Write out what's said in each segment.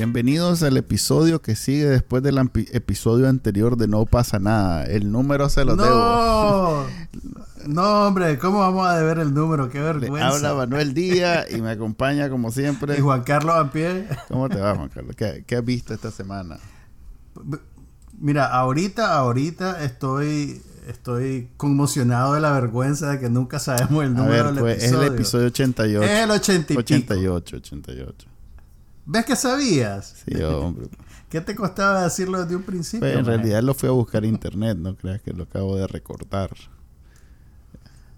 Bienvenidos al episodio que sigue después del episodio anterior de No pasa nada. El número se lo debo. No, no, hombre, ¿cómo vamos a deber el número? Qué Le vergüenza. habla Manuel Díaz y me acompaña como siempre. Y Juan Carlos Ampie. ¿Cómo te va, Juan Carlos? ¿Qué, qué has visto esta semana? Mira, ahorita, ahorita estoy, estoy conmocionado de la vergüenza de que nunca sabemos el A número ver, del pues es episodio. el episodio 88. Es el 80 y pico. 88, 88. ¿Ves que sabías? Sí, hombre. ¿Qué te costaba decirlo desde un principio? Pues, en man? realidad lo fui a buscar en internet, no creas que lo acabo de recortar.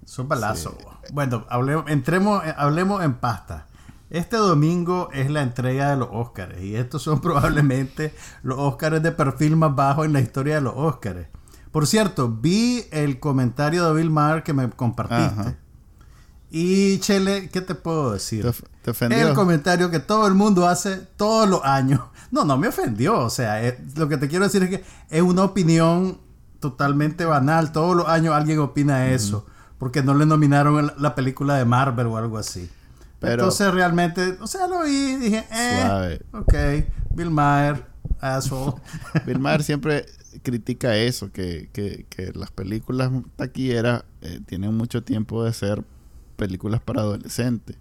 Son balazos. Bueno, hablemos, entremos, eh, hablemos en pasta. Este domingo es la entrega de los Óscares y estos son probablemente los Óscares de perfil más bajo en la historia de los Óscares. Por cierto, vi el comentario de Bill Maher que me compartiste. Ajá. Y Chele, ¿qué te puedo decir? ¿Te, of- te ofendió? El comentario que todo el mundo hace todos los años. No, no me ofendió. O sea, eh, lo que te quiero decir es que es una opinión totalmente banal. Todos los años alguien opina eso. Porque no le nominaron la- la película de Marvel o algo así. Pero- Entonces realmente, o sea, lo vi y dije, eh, Suave. ok, Bill Maher, asshole. Bill Maher siempre critica eso, que, que, que las películas taquilleras eh, tienen mucho tiempo de ser películas para adolescentes.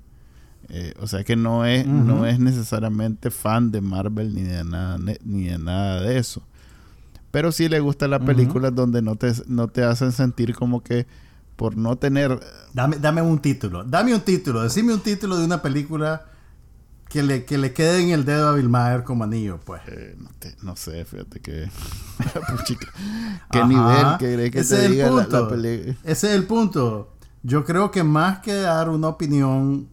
Eh, o sea que no es, no es necesariamente fan de Marvel ni de nada, ni de nada de eso. Pero sí le gustan las películas donde no te, no te hacen sentir como que por no tener Dame, dame un título. Dame un título. Decime un título de una película que le, que le quede en el dedo a Bill Maher como anillo, pues. Eh, no, te- no sé, fíjate que. Puchica, ¿Qué Ajá. nivel querés que Ese te es el diga la, punto. la peli- Ese es el punto. Yo creo que más que dar una opinión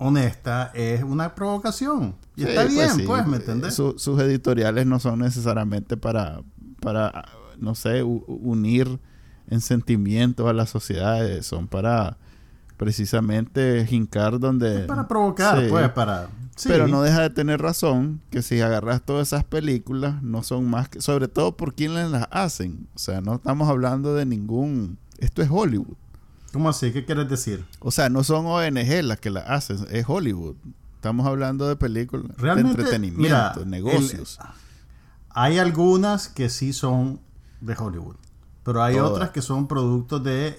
honesta es una provocación. Y Sí, está bien, sí. pues, ¿me entendés? Su- sus editoriales no son necesariamente para, para no sé, u- unir en sentimientos a la sociedad. eh, Son para precisamente hincar donde. Es para provocar, Sí. pues, para... Pero no deja de tener razón que si agarras todas esas películas, no son más que, sobre todo por quienes las hacen. O sea, no estamos hablando de ningún. Esto es Hollywood. ¿Cómo así? ¿Qué quieres decir? O sea, no son ONG las que las hacen, es Hollywood. Estamos hablando de películas, Realmente, de entretenimiento, mira, negocios. Hay algunas que sí son de Hollywood. Pero hay Todas. otras que son productos de...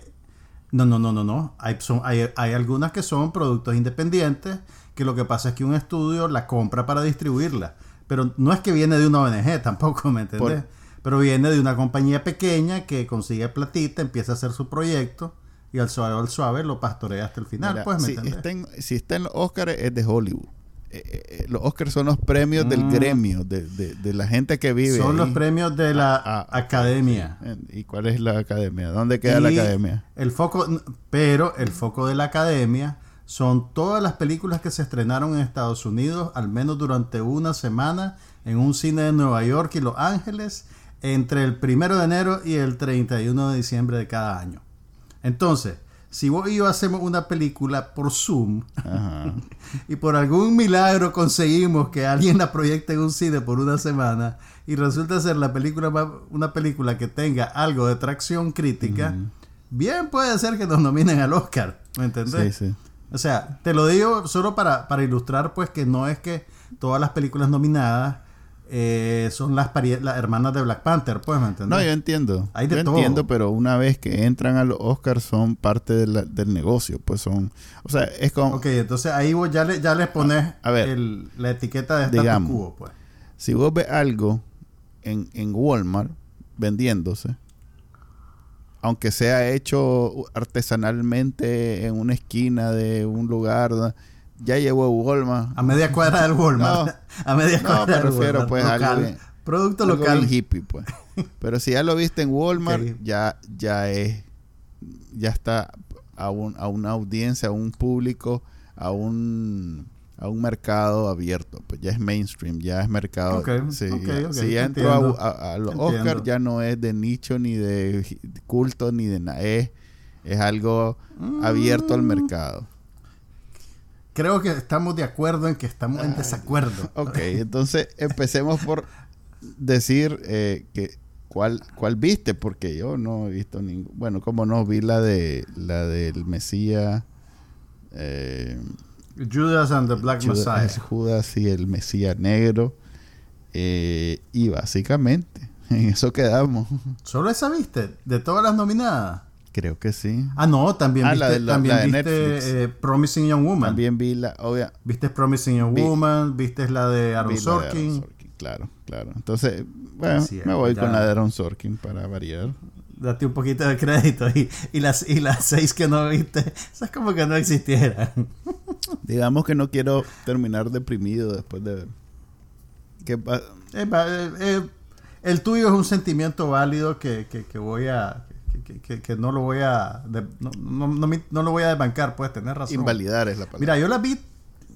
No, no, no, no, no. Hay, son, hay, hay algunas que son productos independientes que lo que pasa es que un estudio la compra para distribuirla. Pero no es que viene de una ONG tampoco, ¿me entendés? Por- Pero viene de una compañía pequeña que consigue platita, empieza a hacer su proyecto y al suave al suave lo pastorea hasta el final, Mira, pues, ¿me si, está en, si está en los Oscars es de Hollywood. Eh, eh, eh, los Oscars son los premios del Mm. gremio, de, de- de la gente que vive. Son los premios de la Ah, ah, academia. ¿Y cuál es la academia? ¿Dónde queda la academia? El foco, pero el foco de la academia son todas las películas que se estrenaron en Estados Unidos, al menos durante una semana, en un cine de Nueva York y Los Ángeles, entre el primero de enero y el 31 de diciembre de cada año. Entonces, si vos y yo hacemos una película por Zoom Ajá. y por algún milagro conseguimos que alguien la proyecte en un cine por una semana y resulta ser la película una película que tenga algo de tracción crítica, bien puede ser que nos nominen al Oscar, ¿me entendés? Sí, sí. O sea, te lo digo solo para, para ilustrar pues que no es que todas las películas nominadas eh, son las, las hermanas de Black Panther, pues, ¿me entendés? No, yo entiendo. Hay de yo todo. entiendo, pero una vez que entran a los Oscars son parte de la- del negocio, pues son, o sea, es como Ok, entonces ahí vos ya, le, ya les pones A ver. el- la etiqueta de status Digamos. quo, pues. si vos ves algo en, en Walmart vendiéndose, aunque sea hecho artesanalmente en una esquina de un lugar. Ya llegó a Walmart. A media cuadra del Walmart. a media No, cuadra me del refiero, Walmart. pues, a local. algo bien- Producto Algo local. bien hippie, pues. Pero si ya lo viste en Walmart, ya, ya es, ya está a, un- a una audiencia, a un público, a un, a un mercado abierto. Pues ya es mainstream, ya es mercado. Ok, sí, ok, ya- ok, si ya entró a- entiendo. a, a los. Oscars, ya no es de nicho, ni de culto, ni de nada. Es, Es algo abierto al mercado. Creo que estamos de acuerdo en que estamos en desacuerdo. Ok, entonces empecemos por decir eh, que cuál cuál viste porque yo no he visto ningún bueno como no vi la de la del Mesías eh, Judas and the Black Judas, Messiah. Judas y el Mesías negro eh, y básicamente en eso quedamos ¿Solo esa viste? ¿De todas las nominadas? Creo que sí Ah, no, también Ah, viste, la de la- también la de viste eh, Promising Young Woman. también vi la obvia Viste Promising Young Vi- Woman, viste la de Aaron de Sorkin. Claro claro entonces bueno es, me voy ya. con la de Aaron Sorkin para variar Date un poquito de crédito. Y, y, las, y las seis que no viste, esas como que no existieran. digamos que no quiero terminar deprimido después de ver ¿Qué pa- Eh, va, eh, eh, el tuyo es un sentimiento válido que, que, que voy a... Que, que- que no lo voy a... de- no, no, no me- no lo voy a desbancar, puedes tener razón. invalidar es la palabra Mira, yo la vi,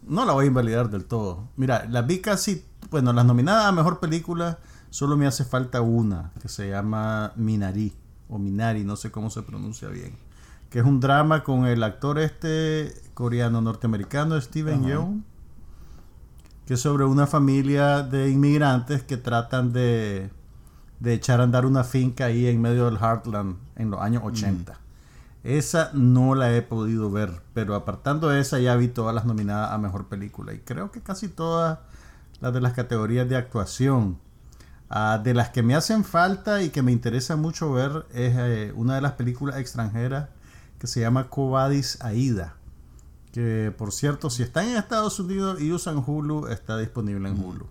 no la voy a invalidar del todo. Mira, la vi casi, bueno, las nominadas a mejor película, solo me hace falta una, que se llama Minari, o Minari, no sé cómo se pronuncia bien. Que es un drama con el actor este coreano norteamericano Steven. Yeun, que es sobre una familia de inmigrantes que tratan de, de echar a andar una finca ahí en medio del Heartland en los años 80. Esa no la he podido ver, pero apartando esa ya vi todas las nominadas a mejor película y creo que casi todas las de las categorías de actuación. Ah, de las que me hacen falta y que me interesa mucho ver es eh, una de las películas extranjeras que se llama Covadis Aida. Que por cierto, si están en Estados Unidos y usan Hulu, está disponible en Hulu.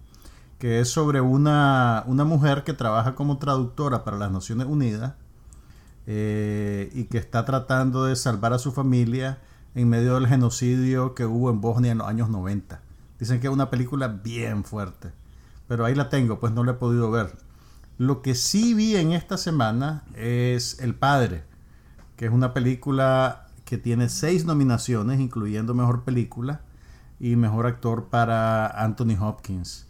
Que es sobre una, una mujer que trabaja como traductora para las Naciones Unidas eh, y que está tratando de salvar a su familia en medio del genocidio que hubo en Bosnia en los años 90. Dicen que es una película bien fuerte, pero ahí la tengo, pues no la he podido ver. Lo que sí vi en esta semana es El Padre, que es una película que tiene seis nominaciones, incluyendo Mejor Película y Mejor Actor para Anthony Hopkins.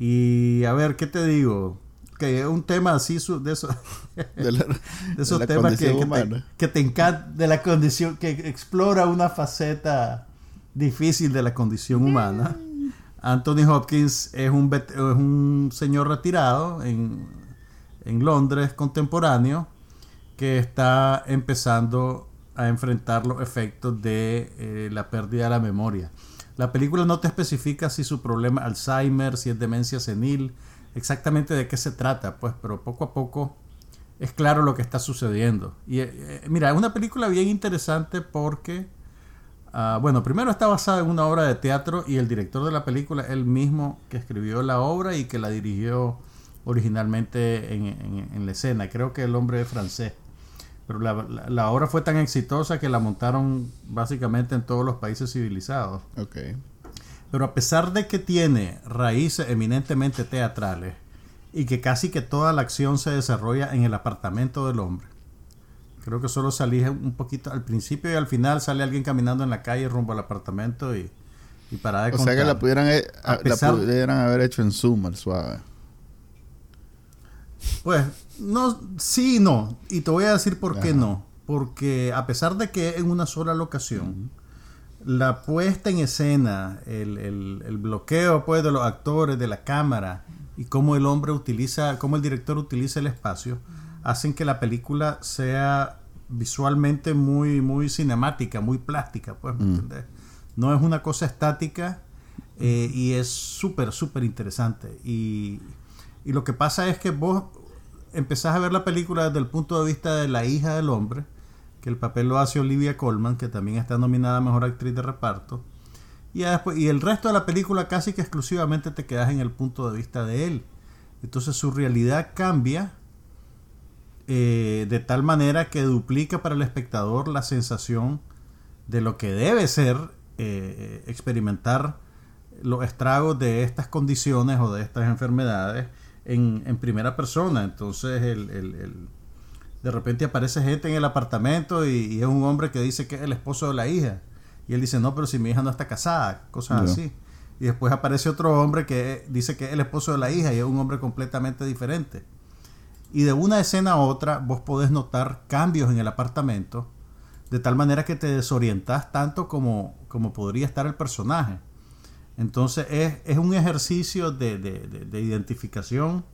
Y a ver, ¿qué te digo? Que es un tema así su- de eso. de la, de esos de temas que, que te, humana. que te encanta de la condición que explora una faceta difícil de la condición humana Anthony Hopkins es un es un señor retirado en, en Londres contemporáneo que está empezando a enfrentar los efectos de eh, la pérdida de la memoria. La película no te especifica si su problema es Alzheimer, si es demencia senil, exactamente de qué se trata, pues, pero poco a poco es claro lo que está sucediendo. Y eh, eh, mira, es una película bien interesante porque, ah, bueno, primero está basada en una obra de teatro y el director de la película es el mismo que escribió la obra y que la dirigió originalmente en, en- en la escena. Creo que el hombre es francés. Pero la, la- la obra fue tan exitosa que la montaron básicamente en todos los países civilizados. Ok. Pero a pesar de que tiene raíces eminentemente teatrales y que casi que toda la acción se desarrolla en el apartamento del hombre, creo que solo salí un poquito al principio y al final sale alguien caminando en la calle rumbo al apartamento y, y para de O sea que la pudieran, eh, A la pudieran haber hecho en Zoom al suave. Pues, no, sí y no. Y te voy a decir por qué no. Porque a pesar de que en una sola locación, la puesta en escena, el, el- el bloqueo pues, de los actores, de la cámara, y cómo el hombre utiliza, cómo el director utiliza el espacio, hacen que la película sea visualmente muy, muy cinemática, muy plástica, pues, ¿me entendés? No es una cosa estática eh, y es súper, súper interesante. Y, y lo que pasa es que vos empezás a ver la película desde el punto de vista de la hija del hombre, que el papel lo hace Olivia Colman, que también está nominada a Mejor Actriz de Reparto. Y, después, y el resto de la película casi que exclusivamente te quedas en el punto de vista de él. Entonces su realidad cambia eh, de tal manera que duplica para el espectador la sensación de lo que debe ser eh, experimentar los estragos de estas condiciones o de estas enfermedades en, en primera persona. Entonces, el, el- el- de repente aparece gente en el apartamento y, y es un hombre que dice que es el esposo de la hija. Y él dice, no, pero si mi hija no está casada, cosas así. Y después aparece otro hombre que dice que es el esposo de la hija y es un hombre completamente diferente. Y de una escena a otra vos podés notar cambios en el apartamento de tal manera que te desorientas tanto como, como podría estar el personaje. Entonces es, es un ejercicio de, de, de, identificación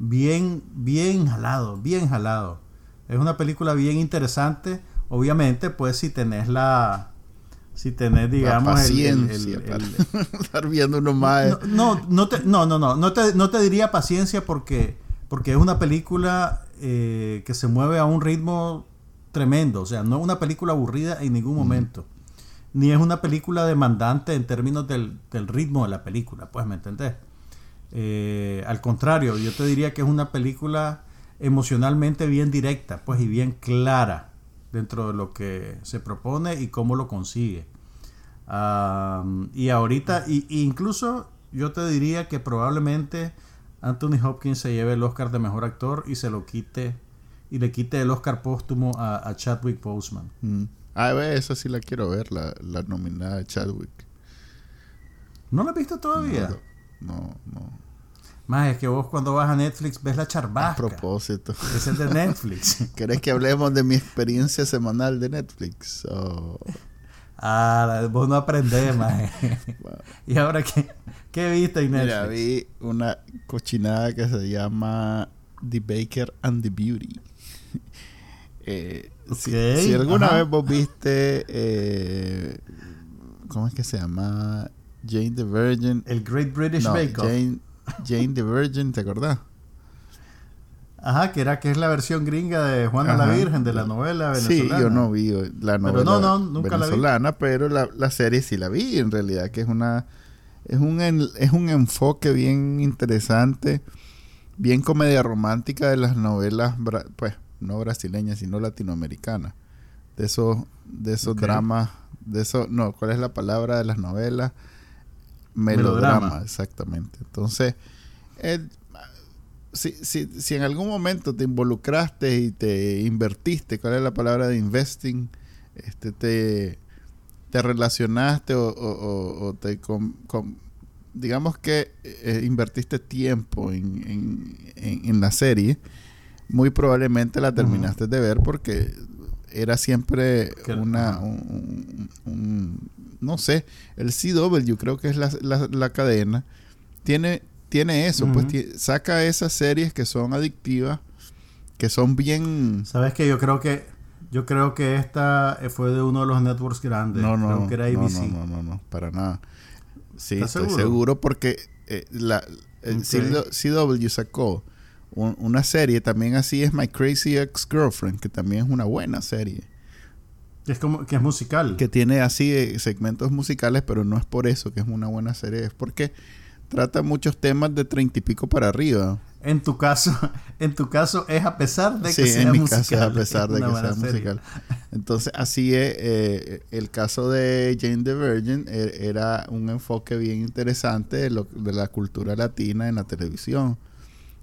bien, bien jalado, bien jalado. Es una película bien interesante. Obviamente, pues si tenés la, si tenés, digamos, la paciencia estar viendo uno más. No, no, te, no, no, no, no te, no te diría paciencia porque, porque es una película eh, que se mueve a un ritmo tremendo. O sea, no es una película aburrida en ningún momento. Ni es una película demandante en términos del, ritmo de la película, pues, ¿me entendés? Eh, al contrario, yo te diría que es una película emocionalmente bien directa, pues, y bien clara dentro de lo que se propone y cómo lo consigue. y ahorita, y, incluso yo te diría que probablemente Anthony Hopkins se lleve el Oscar de Mejor Actor y se lo quite y le quite el Oscar póstumo a, Chadwick Boseman. Mm. Ah, esa sí la quiero ver, la, la nominada Chadwick. ¿No la has visto todavía? No, no. Más es que vos cuando vas a Netflix ves la charbasca. A propósito. Es el de Netflix. ¿Querés que hablemos de mi experiencia semanal de Netflix? Ah, vos no aprendés, más. ¿Y ahora qué, qué viste en Netflix? Mira, vi una cochinada que se llama The Baker and the Beauty. Eh, si, alguna vez vos viste, eh, ¿cómo es que se llama? Jane the Virgin. El Great British Bake Off. Jane, Jane the Virgin, ¿te acordás? Ajá, que era que es la versión gringa de Juana la Virgen de la novela venezolana. Sí, yo no vi la novela pero no, no, nunca venezolana, la vi. pero la, la, serie sí la vi en realidad, que es una es un es un enfoque bien interesante, bien comedia romántica de las novelas pues no brasileña, sino latinoamericana. De esos, de esos dramas, de eso, no, ¿cuál es la palabra de las novelas? Melodrama, exactamente. Entonces, si, si, si en algún momento te involucraste y te invertiste, ¿cuál es la palabra de investing? Este, te, te relacionaste o, te digamos que eh, invertiste tiempo en, en, la serie muy probablemente la terminaste de ver porque era siempre una un, no sé el CW creo que es la, la, cadena tiene tiene eso pues saca esas series que son adictivas que son bien sabes que yo creo que yo creo que esta fue de uno de los networks grandes. No no no, no no no para nada. Sí estoy seguro, porque eh, la el CW sacó una serie también así es My Crazy Ex Girlfriend, que también es una buena serie. Es como que es musical. Que tiene así eh, segmentos musicales, pero no es por eso que es una buena serie, es porque trata muchos temas de treinta y pico para arriba. En tu caso, en tu caso es a pesar de que sea en mi caso es a pesar de que sea musical. Entonces, así es eh, el caso de Jane the Virgin e, era un enfoque bien interesante de, lo, de la cultura latina en la televisión.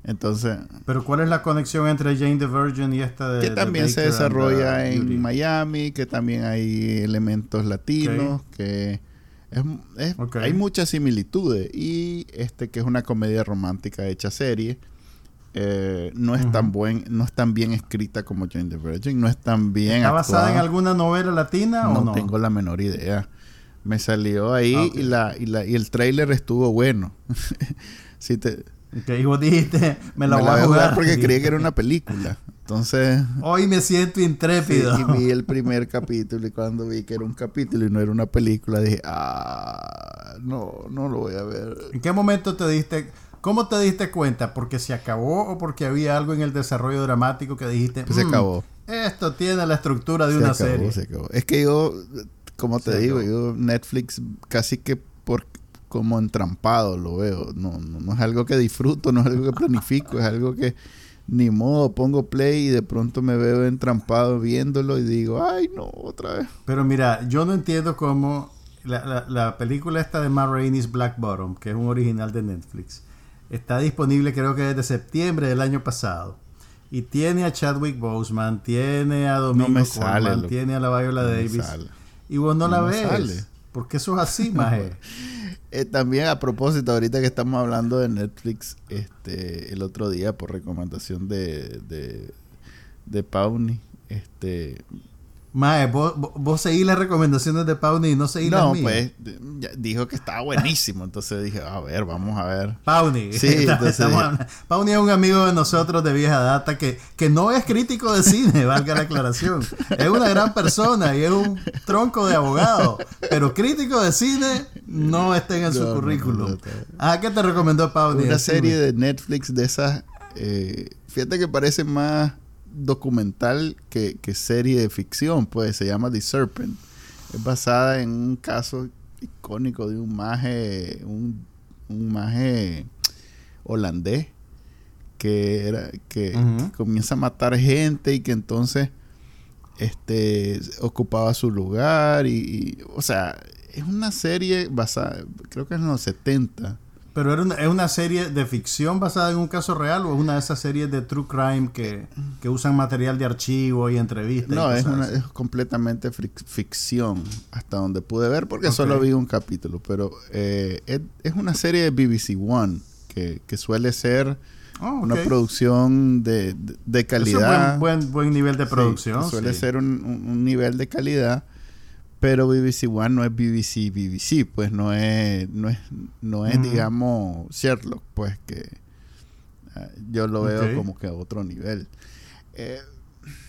Entonces. Pero ¿cuál es la conexión entre Jane the Virgin y esta de. Que también se desarrolla en Miami, que también hay elementos latinos, que es, hay muchas similitudes. Y este que es una comedia romántica hecha serie. Eh, no es tan buen, no es tan bien escrita como Jane the Virgin, no es tan bien. ¿Está basada en alguna novela latina no o no? tengo la menor idea. Me salió ahí ah, y, la, y, la, y el trailer estuvo bueno. si te, que vos dijiste, me la voy a jugar. porque creí que era una película. Entonces. Hoy me siento intrépido. y vi el primer capítulo y cuando vi que era un capítulo y no era una película, dije, ah, no, no lo voy a ver. ¿En qué momento te diste, cómo te diste cuenta? ¿Porque se acabó o porque había algo en el desarrollo dramático que dijiste, pues se mm, acabó? Esto tiene la estructura de una serie. Se acabó. Es que yo, como te digo, yo Netflix casi que por como entrampado lo veo. No, no, es algo que disfruto, no es algo que planifico, es algo que ni modo, pongo play y de pronto me veo entrampado viéndolo y digo, ay no, otra vez. Pero mira, yo no entiendo cómo la, la, película esta de Matt Rainey's Black Bottom, que es un original de Netflix, está disponible creo que desde septiembre del año pasado. Y tiene a Chadwick Boseman, tiene a Domingo no tiene a la Viola Davis. Y vos no, la ves. Porque eso es así, maje. Eh, también a propósito, ahorita que estamos hablando de Netflix, este, el otro día por recomendación de, de, de Pauni, este, Mae, vos, vos, seguís las recomendaciones de Pauni y no seguís No, las mías. pues ya dijo que estaba buenísimo. Entonces dije, a ver, vamos a ver. Pauni. Sí, entonces- estamos Pauni es un amigo de nosotros de vieja data que, que no es crítico de cine, valga la aclaración. Es una gran persona y es un tronco de abogado. Pero crítico de cine no está en su No, no, currículum. no, no, no. Ah, ¿qué te recomendó Pauni? Una serie de Netflix de esas. eh, fíjate que parece más documental que, que serie de ficción, pues se llama The Serpent. Es basada en un caso icónico de un maje, un, un maje holandés que era que, comienza a matar gente y que entonces este ocupaba su lugar y, y, o sea es una serie basada creo que es en los 70 Pero era una, es una serie de ficción basada en un caso real o es una de esas series de true crime que, que usan material de archivo y entrevistas. y No, es, una, es completamente ficción hasta donde pude ver porque solo vi un capítulo, pero eh, es, es una serie de BBC One que, que suele ser Oh, una producción de, de- de es calidad. buen, buen, buen nivel de Sí, producción. suele sí. ser un, un- un nivel de calidad, pero BBC One no es BBC BBC, pues no es, no es, no es digamos, Sherlock, pues que ah, yo lo veo como que a otro nivel. Eh,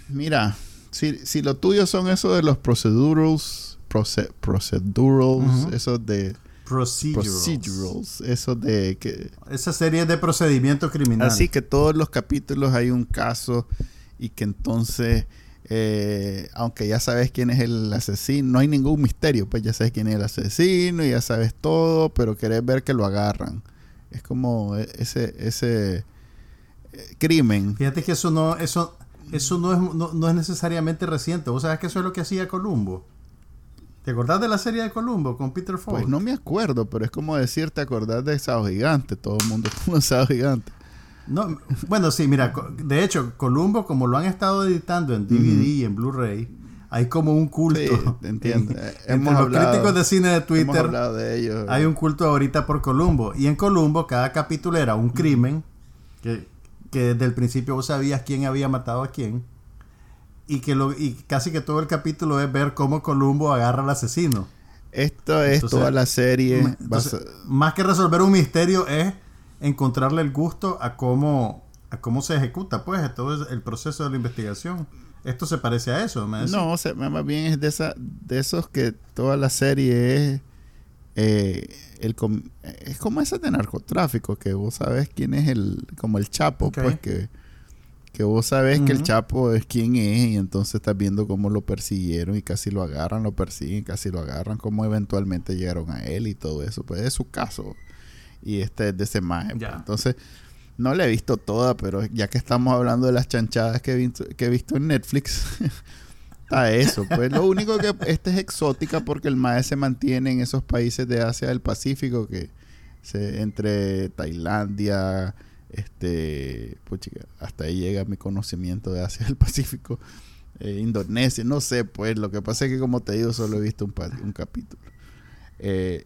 mira, si, si lo tuyo son esos de los procedurals, proce- procedurals, Ujú. esos de Procedurals. procedurals, esos de que Esa serie de procedimiento criminal. Así que todos los capítulos hay un caso y que entonces, eh, aunque ya sabes quién es el asesino, no hay ningún misterio, pues ya sabes quién es el asesino y ya sabes todo, pero querés ver que lo agarran. Es como e- ese, ese eh, crimen. Fíjate que eso no, eso, eso no es, no, no es necesariamente reciente. ¿Vos sabés que eso es lo que hacía Columbo? ¿Te acordás de la serie de Columbo con Peter Falk? Pues no me acuerdo, pero es como decirte acordar de Sábado Gigante. Todo el mundo conoce Sábado Gigante. No, bueno, sí, mira, de hecho, Columbo, como lo han estado editando en DVD y en Blu-ray, hay como un culto. Sí, entiendo. En- Eh, entre los críticos de cine de Twitter, hablado de ellos. hay un culto ahorita por Columbo. Y en Columbo, cada capítulo era un crimen que, que desde el principio vos sabías quién había matado a quién. Y que lo, y casi que todo el capítulo es ver cómo Columbo agarra al asesino. Esto es Entonces, toda la serie. Entonces, basa- más que resolver un misterio es encontrarle el gusto a cómo, a cómo se ejecuta, pues, todo el proceso de la investigación. Esto se parece a eso, me? No, o sea, más bien es de esa, de esos que toda la serie es eh, el com- es como esa de narcotráfico que vos sabes quién es el como el Chapo, pues que que vos sabes que el. Chapo es quién es y entonces estás viendo cómo lo persiguieron y casi lo agarran, lo persiguen, casi lo agarran, cómo eventualmente llegaron a él y todo eso, pues es su caso. Y este es de ese maje. Pues. Entonces, no la he visto toda, pero ya que estamos hablando de las chanchadas que he visto, que he visto en Netflix, está eso. Pues lo único que esta es exótica porque el maestro se mantiene en esos países de Asia del Pacífico que se, entre Tailandia, este, puchica, hasta ahí llega mi conocimiento de Asia del Pacífico, eh, Indonesia, no sé, pues lo que pasa es que como te digo solo he visto un, un capítulo. Eh,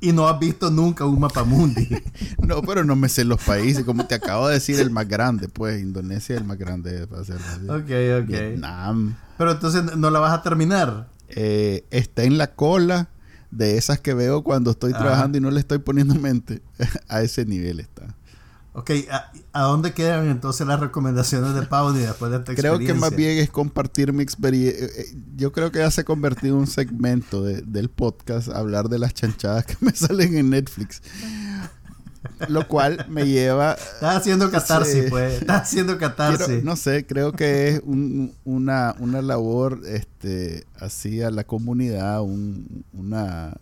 Y no has visto nunca un mapamundi. no, pero no me sé los países. Como te acabo de decir, el más grande, pues Indonesia es el más grande. Para así. ok, ok. Vietnam. Pero entonces no la vas a terminar. eh, está en la cola de esas que veo cuando estoy Ajá. trabajando y no le estoy poniendo mente. A ese nivel está. Ok, ¿a, a dónde quedan entonces las recomendaciones de Pauni después de esta Creo que experiencia? más bien es compartir mi experiencia. Yo creo que ya se ha convertido en un segmento de- del podcast hablar de las chanchadas que me salen en Netflix. Lo cual me lleva Estás haciendo catarsis, Sí. pues. Estás haciendo catarsis. Quiero- no sé, creo que es un- una, una labor este, así a la comunidad, un, una,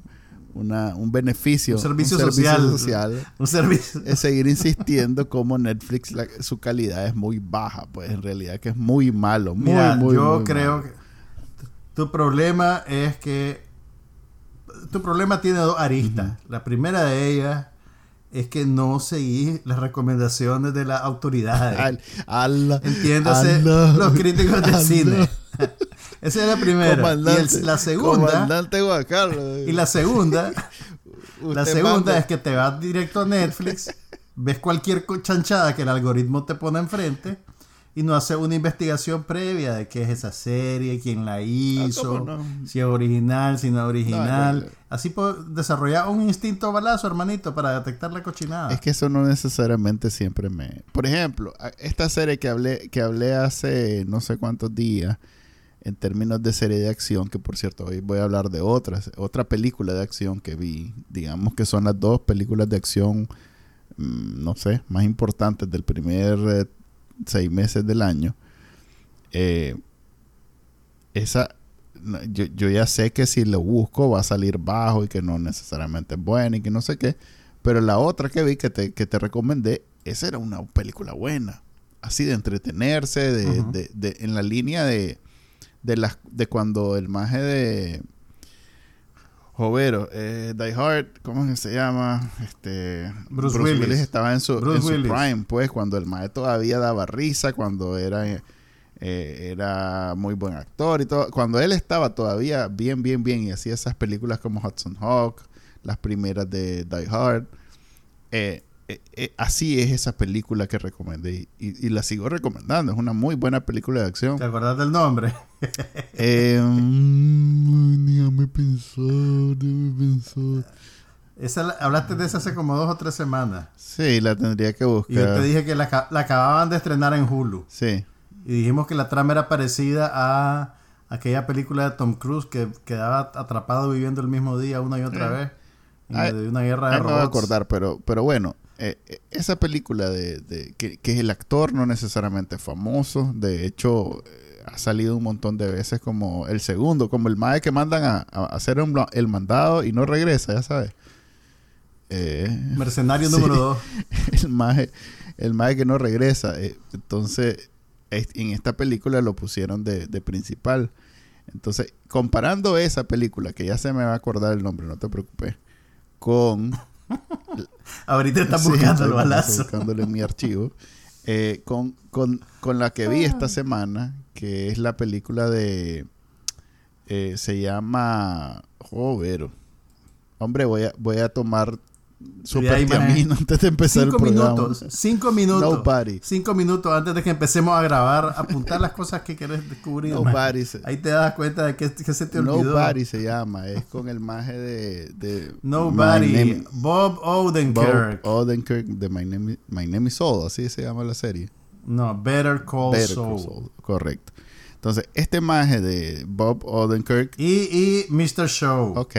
una, un beneficio. Un servicio social. social. Un servicio. Es seguir insistiendo como Netflix, la- su calidad es muy baja, pues en realidad que es muy malo. Muy, Mira, muy, yo muy creo malo. que tu problema es que tu problema tiene dos aristas. La primera de ellas es que no seguís las recomendaciones de las autoridades. Al- Entiéndase, los críticos de cine. Esa es la primera. Y el- la segunda, Comandante Guacarlo. y la segunda, la segunda es que te vas directo a Netflix, ves cualquier chanchada que el algoritmo te pone enfrente y no hace una investigación previa de qué es esa serie, quién la hizo, Ah, ¿cómo no? si es original, si no es original. No, no. Así desarrollar un instinto balazo, hermanito, para detectar la cochinada. Es que eso no necesariamente siempre me... Por ejemplo, esta serie que hablé, que hablé hace no sé cuántos días, en términos de serie de acción, que por cierto hoy voy a hablar de otras, otra película de acción que vi, digamos que son las dos películas de acción, mm, no sé, más importantes del primer eh, seis meses del año. Eh, esa, yo, yo ya sé que si lo busco va a salir bajo y que no necesariamente es buena y que no sé qué. Pero la otra que vi que te, que te recomendé, esa era una película buena. Así de entretenerse, de, de- de- en la línea de, de, las, de cuando el maje de Jovero, eh, Die Hard, ¿cómo es que se llama? Este, Bruce Willis. estaba en su, Bruce en su prime, pues, cuando el maje todavía daba risa, cuando era, eh, era muy buen actor y todo. Cuando él estaba todavía bien, bien, bien y hacía esas películas como Hudson Hawk, las primeras de Die Hard. eh, eh, eh, así es esa película que recomendé y, la sigo recomendando. Es una muy buena película de acción. ¿Te acordás del nombre? Eh, mm, déjame pensar, déjame pensar. Esa, la- hablaste de esa hace como dos o tres semanas. Sí, la tendría que Y yo buscar. te dije que la, la acababan de estrenar en Hulu. Sí. Y dijimos que la trama era parecida a aquella película de Tom Cruise que quedaba atrapado viviendo el mismo día una y otra Eh. vez. Ay, medio de una guerra de Ahí me voy a robots. acordar, pero, pero bueno, eh, eh, esa película de, de- que, que el actor no necesariamente es famoso, de hecho eh, ha salido un montón de veces como el segundo, como el mae que mandan a, a hacer un el mandado y no regresa, ya sabes. Eh, Mercenario Sí. número 2. el mae, el mae que no regresa. entonces, es- en esta película lo pusieron de, de principal. Entonces, comparando esa película, que ya se me va a acordar el nombre, no te preocupes, con... Ahorita estás Sí, buscando estoy el balazo. buscándolo en mi archivo. eh, con, con, con la que vi esta semana, que es la película de... eh, se llama... Jovero. Hombre, voy a, voy a tomar super tiamina antes de empezar Cinco el programa. minutos. Cinco minutos. Nobody. Cinco minutos antes de que empecemos a grabar. Apuntar las cosas que quieres descubrir. Nobody se, Ahí te das cuenta de que, que se te olvidó. Nobody se llama. Es con el maje de... de Nobody. Bob Odenkirk. Bob Odenkirk de My Name, My Name is Saul. Así se llama la serie. No, Better Call Better Saul. Call Saul, Correcto. Entonces, este maje de Bob Odenkirk... Y, y Mr. Show. Ok.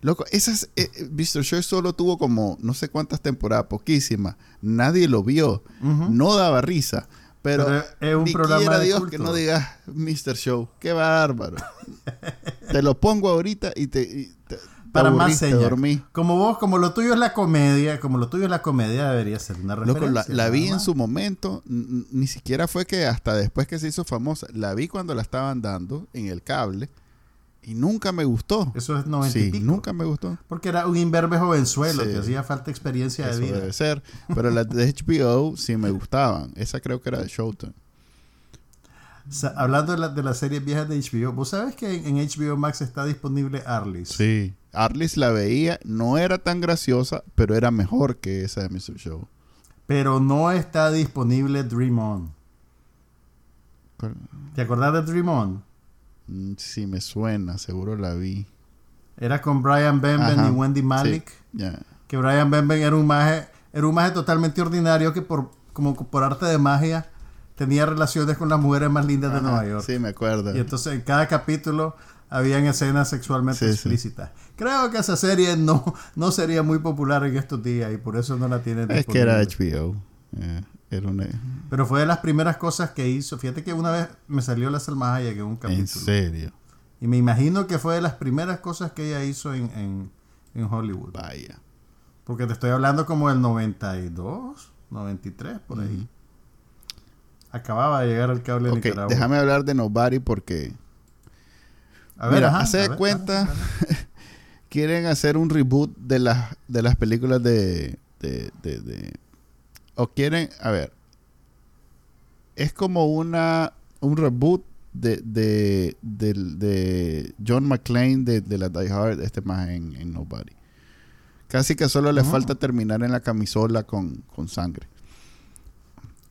Loco, esas... eh, eh, Mr. Show solo tuvo como no sé cuántas temporadas, poquísimas. Nadie lo vio. No daba risa. Pero, Pero es un ni programa de Dios culto. que no digas Mr. Show. Qué bárbaro. te lo pongo ahorita y te... y te- Para más señas. dormí. Como vos, como lo tuyo es la comedia, como lo tuyo es la comedia, debería ser una Loco, referencia. la, la nada vi en su momento, ni siquiera fue que hasta después que se hizo famosa, la vi cuando la estaban dando en el cable y nunca me gustó. Eso es 90 y pico. nunca me gustó. Porque era un imberbe jovenzuelo, Sí. te hacía falta experiencia Eso de vida. debe ser. Pero las de HBO sí me gustaban. Esa creo que era de Showtime. Sa- hablando de, la- de las series viejas de HBO, ¿vos sabes que en, en HBO Max está disponible Arliss? Sí. Arlis la veía, no era tan graciosa, pero era mejor que esa de Mr. Show. Pero no está disponible Dream On. ¿Te acordás de Dream On? Mm, Sí, me suena, seguro la vi. Era con Brian Benben Ajá, y Wendy Malik. Que Brian Benben era un maje, era un maje totalmente ordinario que por, como por arte de magia tenía relaciones con las mujeres más lindas de Nueva York. Sí, me acuerdo. Y entonces en cada capítulo habían escenas sexualmente Sí, sí. explícitas. Creo que esa serie no, no sería muy popular en estos días y por eso no la tienen Es que era. HBO. Eh, era una... Pero fue de las primeras cosas que hizo. Fíjate que una vez me salió la Salma Hayek en un En capítulo. serio. Y me imagino que fue de las primeras cosas que ella hizo en, en, en Hollywood. Vaya. Porque te estoy hablando como del 92, 93, por ahí. Acababa de llegar el cable de Nicaragua. déjame hablar de Nobody porque A ver, Mira, ajá, hace a de ver, cuenta- quieren hacer un reboot de las de las películas de, de, de, de- o quieren a ver es como una un reboot de de, de John McClane de, de la Die Hard este más en, en Nobody casi que solo le Ah. falta terminar en la camisola con, con sangre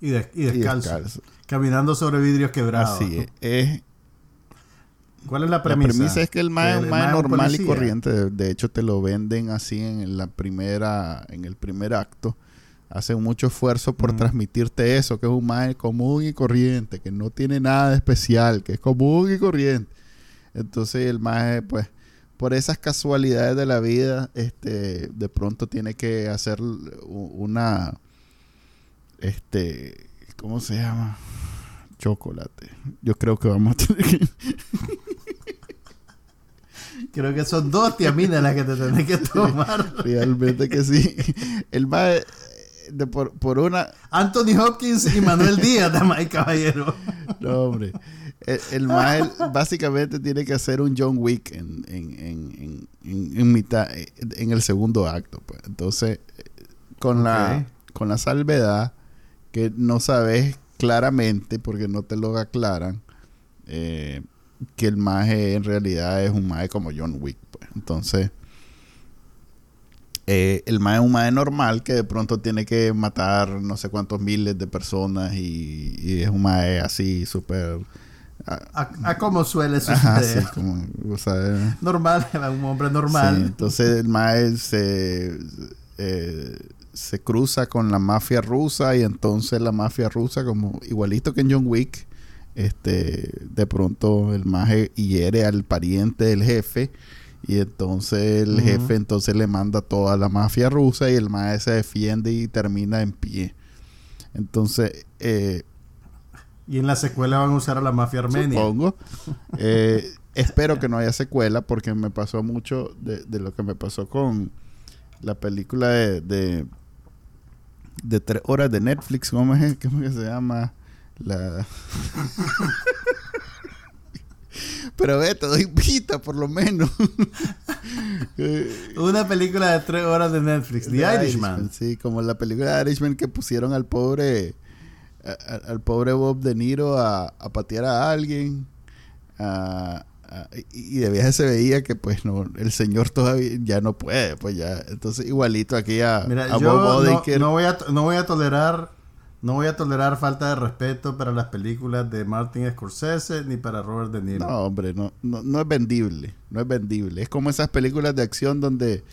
Y, de- y y descalzo. Caminando sobre vidrios quebrados. Así es. Es- ¿Cuál es la La premisa? premisa es que el un normal y corriente. De, de hecho, te lo venden así en la primera, en el primer acto. Hacen mucho esfuerzo por Ujú. transmitirte eso, que es un mae común y corriente, que no tiene nada de especial, que es común y corriente. Entonces el mae, pues, por esas casualidades de la vida, este, de pronto tiene que hacer una, este, ¿cómo se llama? Chocolate. Yo creo que vamos a tener que Creo que son dos tiaminas las que te tenés que tomar. Realmente que sí. El mae, de por, por una. Anthony Hopkins y Manuel Díaz, damas y caballero. No, hombre. El, el mae básicamente tiene que hacer un John Wick en, en, en, en, mitad, en el segundo acto. Pues. Entonces, eh, con, la, con la salvedad que no sabes claramente, porque no te lo aclaran, eh, que el maje en realidad es un maje como John Wick. Pues. Entonces, eh, el maje es un maje normal que de pronto tiene que matar no sé cuántos miles de personas y, y es un maje así súper... ah, A, a como suele Ajá, suceder. sí, como, o sea, Normal, un hombre Sí, normal. entonces el mae se, eh, se cruza con la mafia rusa y entonces la mafia rusa, como igualito que en John Wick, este, de pronto el maje hiere al pariente del jefe y entonces el jefe entonces le manda toda la mafia rusa y el maje se defiende y termina en pie. Entonces, eh, Y en la secuela van a usar a la mafia armenia. Supongo. Eh, espero que no haya secuela porque me pasó mucho de, de lo que me pasó con la película de, de, de tres horas de Netflix. ¿Cómo es, ¿Cómo es que se llama? La... Pero ve, te doy pita por lo menos. Una película de tres horas de Netflix, The Irishman. Sí, como la película de Irishman que pusieron al pobre a- al pobre Bob De Niro a, a patear a alguien. a- y y de viaje se veía que pues no el señor todavía ya no puede, pues ya. Entonces igualito aquí a, Mira, a yo Bob no, no voy a, no voy a tolerar no voy a tolerar falta de respeto para las películas de Martin Scorsese ni para Robert De Niro. No, hombre, no, no, no es vendible. No es vendible. Es como esas películas de acción donde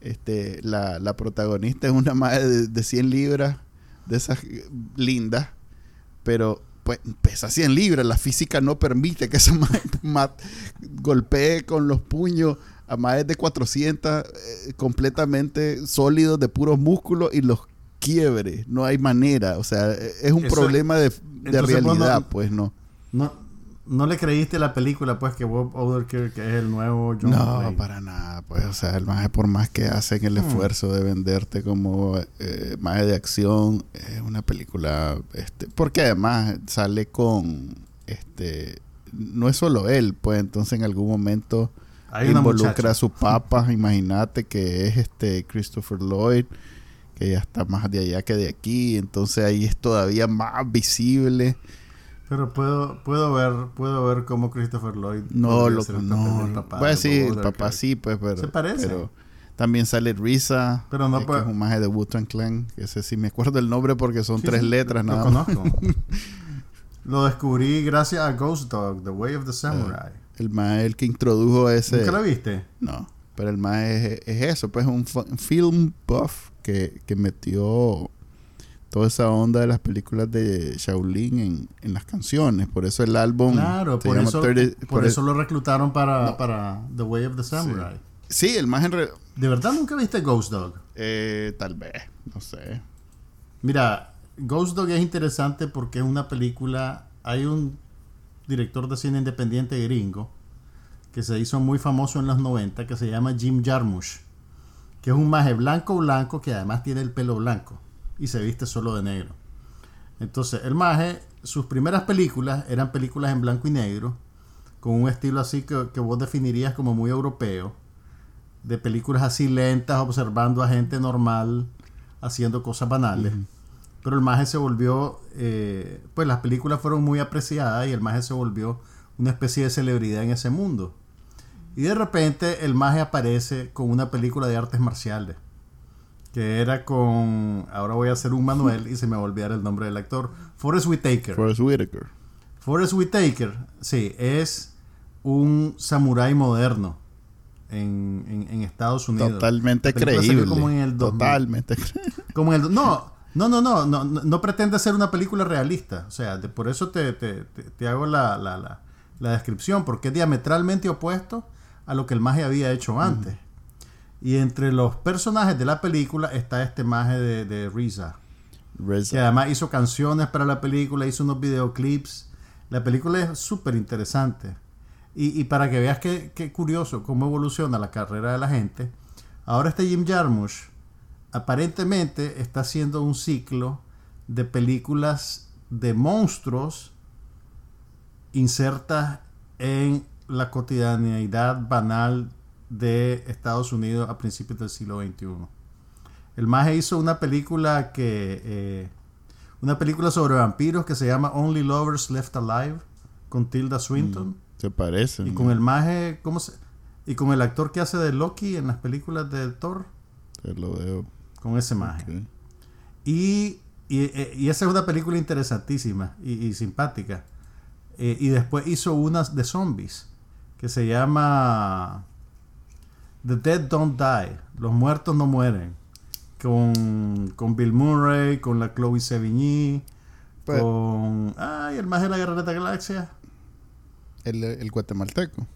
este, la, la protagonista es una madre de, de 100 libras, de esas eh, lindas, pero pues pesa 100 libras. La física no permite que esa madre ma- golpee con los puños a madres de 400 eh, completamente sólidos de puros músculos y los quiebre. No hay manera. O sea, eh, es un Eso- problema de, no- realidad, pues no. No, no le creíste la película, pues, que Bob Odenkirk es el nuevo John No, Wayne? para nada. Pues, o sea, el maje, por más que hacen el Hmm. esfuerzo de venderte como eh, maje de acción, es una película. Este, porque además sale con. Este. No es solo él, pues entonces en algún momento Hay involucra a sus papas. Imagínate que es este Christopher Lloyd, que ya está más de allá que de aquí. Entonces ahí es todavía más visible. Pero puedo, puedo ver, puedo ver cómo Christopher Lloyd No, lo el no. del papá Pues sí, el papá sí, pues, pero. Se parece. Pero también sale Risa, Pero no eh, que es un maje de Wu-Tang Clan. Ese sí me acuerdo el nombre porque son Sí, tres sí, letras lo nada más. conozco. lo descubrí gracias a Ghost Dog, The Way of the Samurai. El maje el que introdujo ese. ¿Nunca lo viste? No, pero el maje es, es eso, pues un fu- film buff que, que metió toda esa onda de las películas de Shaolin en, en las canciones. Por eso el álbum Claro, por eso, 30 por eso lo reclutaron para, No. para The Way of the Samurai. Sí, el maje en re- ¿De verdad nunca viste Ghost Dog? eh, tal vez, no sé. Mira, Ghost Dog es interesante porque es una película. Hay un director de cine independiente gringo que se hizo muy famoso en los 90 que se llama Jim Jarmusch, que es un maje blanco blanco que además tiene el pelo blanco y se viste solo de negro. Entonces, el maje, sus primeras películas eran películas en blanco y negro, con un estilo así que, que vos definirías como muy europeo, de películas así lentas, observando a gente normal haciendo cosas banales. Pero el maje se volvió, eh, pues las películas fueron muy apreciadas y el maje se volvió una especie de celebridad en ese mundo. Y de repente el maje aparece con una película de artes marciales, que era con. Ahora voy a hacer un Manuel y se me va a olvidar el nombre del actor. Forrest Whitaker. Forrest Whitaker. Forrest Whitaker, sí, es un samurái moderno en, en- en Estados Unidos. Totalmente creíble. Como en el 2000. Totalmente creíble. Como en el, no, no, no, no, no, no, no pretende ser una película realista. O sea, de- por eso te, te- te- te hago la, la, la, la descripción, porque es diametralmente opuesto a lo que el maje había hecho antes. Y entre los personajes de la película está este maje de, de Reza, Reza. que además hizo canciones para la película, hizo unos videoclips. La película es súper interesante. Y, y para que veas qué, qué curioso cómo evoluciona la carrera de la gente, ahora este Jim Jarmusch aparentemente está haciendo un ciclo de películas de monstruos insertas en la cotidianidad banal de Estados Unidos a principios del siglo XXI. El maje hizo una película que eh, una película sobre vampiros que se llama Only Lovers Left Alive con Tilda Swinton Se parece. y con el maje ¿cómo se? y con el actor que hace de Loki en las películas de Thor Te lo veo. con ese maje. Y, y, eh, y esa es una película interesantísima y, y simpática. Eh, y después hizo unas de zombies que se llama The Dead Don't Die. Los muertos no mueren. Con, con Bill Murray, con la Chloe Sevigny, Pues- con... Ay, el más de la Guerra de la Galaxia. El, el guatemalteco.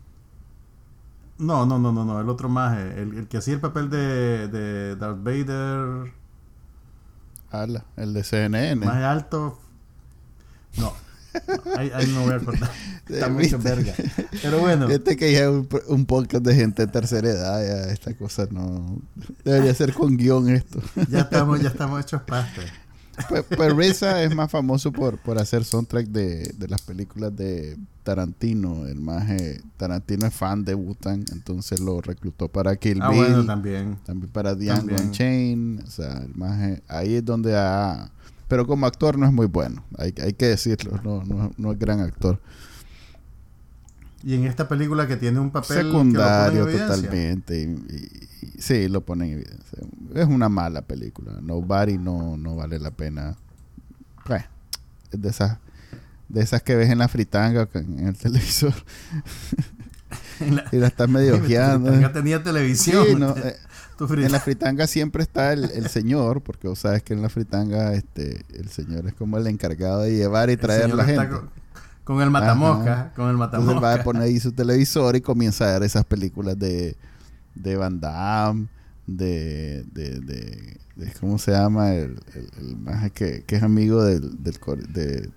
No, no, no, no, no, el otro más, el, el que hacía el papel de, de Darth Vader, Ala, el de CNN. más alto. No, no, ahí, ahí no me voy a acordar. Está mucho verga. Pero bueno, Este que ya es un, un podcast de gente de tercera edad, ya esta cosa no... Debería ser con guion esto. ya estamos, ya estamos hechos pasta. Pues, pues Reza es más famoso por, por hacer soundtrack de, de las películas de Tarantino. El maje, Tarantino es fan de Wu-Tang, entonces lo reclutó para Kill Ah, Bill, bueno, también. también para Django. Unchained. O sea, el maje, ahí es donde ha... Pero como actor no es muy bueno, hay, hay que decirlo, no, no, no es gran actor. Y en esta película que tiene un papel que lo Secundario pone en evidencia. totalmente. Y, y- y- sí, lo pone en evidencia. Es una mala película. Nobody no, no vale la pena. Pues, es de esas, de esas que ves en la fritanga en el televisor. La- y la estás medio. Ya tenía televisión. Sí, no, eh, en la fritanga siempre está el, el señor, porque vos sabes que en la fritanga este, el señor es como el encargado de llevar y traer señor la gente. Con, con el matamosca, Ajá. con el Entonces matamosca. va a poner ahí su televisor y comienza a ver esas películas de, de Van Damme, de, de, de, de- ¿cómo se llama? El, el, el maje que, que es amigo del, del,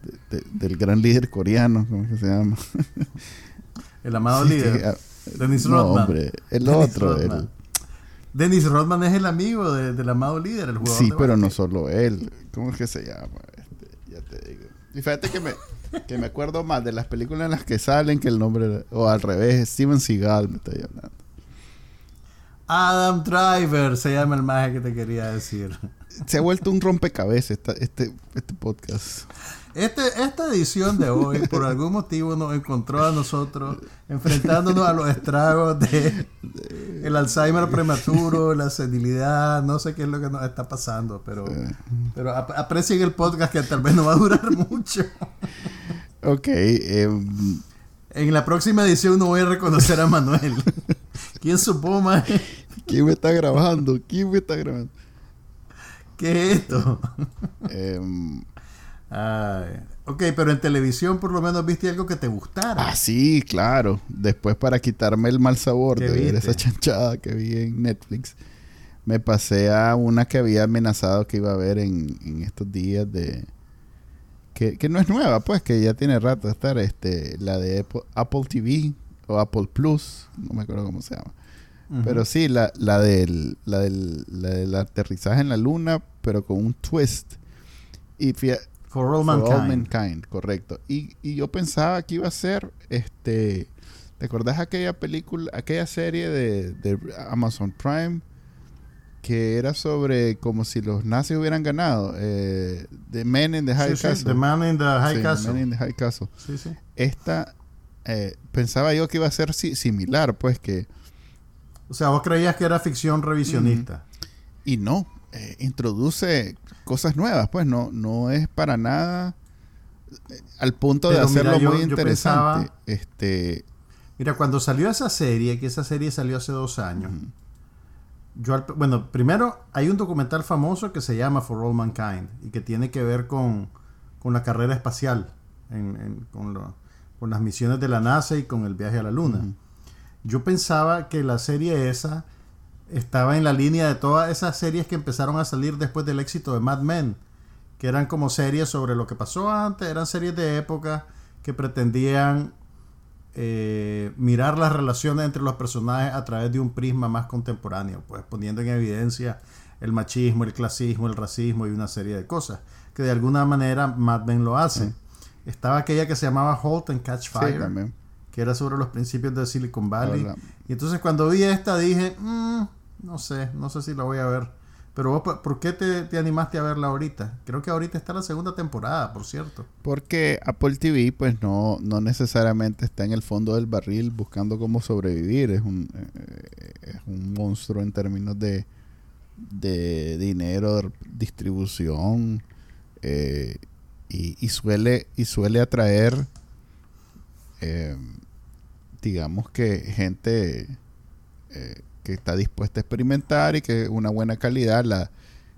del gran líder coreano, ¿cómo es que se llama? El amado Sí, líder. que- ah, Dennis no, Rodman. hombre, el Dennis otro. el- Rodman. Dennis Rodman es el amigo de- del amado líder, el jugador sí, de pero no solo él. ¿Cómo es que se llama? Este, ya te digo. Y fíjate que me, que me acuerdo más de las películas en las que salen que el nombre, o al revés, Steven Seagal me estoy hablando. Adam Driver se llama el maje que te quería decir. Se ha vuelto un rompecabezas esta- este, este podcast. Este, esta edición de hoy, por algún motivo, nos encontró a nosotros enfrentándonos a los estragos de el Alzheimer prematuro, la senilidad, no sé qué es lo que nos está pasando, pero, pero ap- aprecien el podcast que tal vez no va a durar mucho. Ok, em, En la próxima edición no voy a reconocer a Manuel. ¿Quién supo, maje? ¿quién me está grabando? ¿Quién me está grabando? ¿Qué es esto? Em, Ay, ok, pero en televisión por lo menos viste algo que te gustara. ah, sí, claro. Después para quitarme el mal sabor ¿Qué de ver viste? esa chanchada que vi en Netflix, me pasé a una que había amenazado que iba a ver en, en estos días de... Que, que no es nueva, pues, que ya tiene rato de estar, este, la de Apple, Apple TV o Apple Plus, no me acuerdo cómo se llama. Pero sí, la, la, del, la, del, la del aterrizaje en la luna, pero con un twist. Y fía- For All For All Mankind. Mankind, correcto. Y, y yo pensaba que iba a ser, este, ¿te acordás aquella película, aquella serie de, de Amazon Prime que era sobre como si los nazis hubieran ganado? Eh, The Men in the High Sí, sí, Castle. The Man in the High Sí, Castle. Men in the High Castle. Esta, eh, pensaba yo que iba a ser si- similar, pues que O sea, vos creías que era ficción revisionista. Y no, eh, introduce cosas nuevas, pues no, no es para nada eh, al punto de Pero hacerlo muy yo interesante. pensaba- este, Mira, cuando salió esa serie, que esa serie salió hace dos años, yo al- bueno, primero hay un documental famoso que se llama For All Mankind y que tiene que ver con, con la carrera espacial, en- en- con, lo- con las misiones de la NASA y con el viaje a la Luna. Yo pensaba que la serie esa estaba en la línea de todas esas series que empezaron a salir después del éxito de Mad Men, que eran como series sobre lo que pasó antes, eran series de época que pretendían eh, mirar las relaciones entre los personajes a través de un prisma más contemporáneo, pues poniendo en evidencia el machismo, el clasismo, el racismo y una serie de cosas, que de alguna manera Mad Men lo hace. Estaba aquella que se llamaba Halt and Catch sí, Fire, también. Que era sobre los principios de Silicon Valley. Hola. Y entonces cuando vi esta dije, "Mm, no sé, no sé si la voy a ver. Pero vos, ¿por- ¿por qué te, te animaste a verla ahorita? Creo que ahorita está la segunda temporada, por cierto. Porque Apple TV, pues no, no necesariamente está en el fondo del barril buscando cómo sobrevivir. Es un, eh, es un monstruo en términos de, de dinero, de distribución. eh, y, y suele, y suele atraer, eh, digamos que gente eh, que está dispuesta a experimentar y que una buena calidad. La,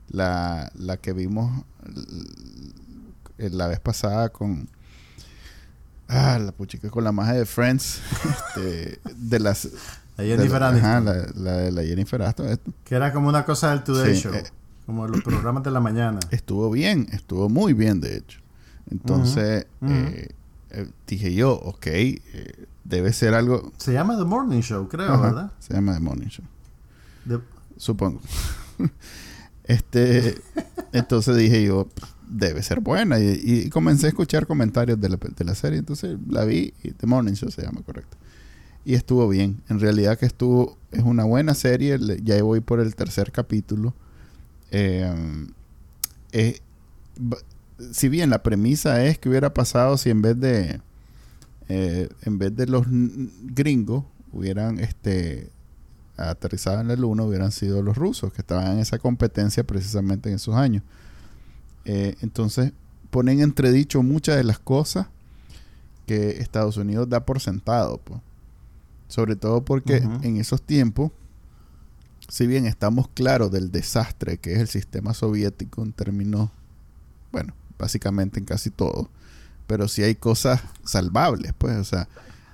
la, la que vimos la vez pasada con ah la puchica con la magia de Friends este, de las La de Jennifer la, ajá, la, de la Jennifer esto. Que era como una cosa del Today Sí, Show. eh. como los programas de la mañana. estuvo bien estuvo muy bien de hecho entonces eh, eh, dije yo ok eh, debe ser algo Se llama The Morning Show, creo, Ajá, ¿verdad? se llama The Morning Show supongo. este, entonces dije yo, debe ser buena. Y, y comencé a escuchar comentarios de la, de la serie. Entonces la vi y The Morning Show se llama, correcto. Y estuvo bien. En realidad que estuvo, es una buena serie. Le- Ya voy por el tercer capítulo. Eh, eh, si bien la premisa es que hubiera pasado si en vez de eh, en vez de los gringos hubieran este aterrizado en la luna hubieran sido los rusos que estaban en esa competencia precisamente en esos años Eh, entonces ponen entredicho muchas de las cosas que Estados Unidos da por sentado pues. sobre todo porque en esos tiempos si bien estamos claros del desastre que es el sistema soviético en términos bueno básicamente en casi todo pero sí hay cosas salvables pues o sea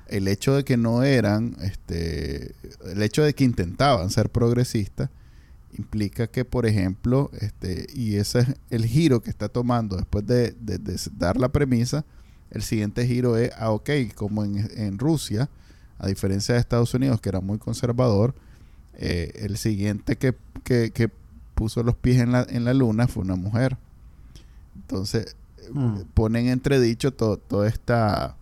el hecho de que no eran este el hecho de que intentaban ser progresistas implica que por ejemplo este y ese es el giro que está tomando después de, de- de dar la premisa el siguiente giro es ah ok como en, en Rusia a diferencia de Estados Unidos que era muy conservador eh, el siguiente que, que, que puso los pies en la, en la luna fue una mujer. Entonces Mm. ponen entredicho to- toda esta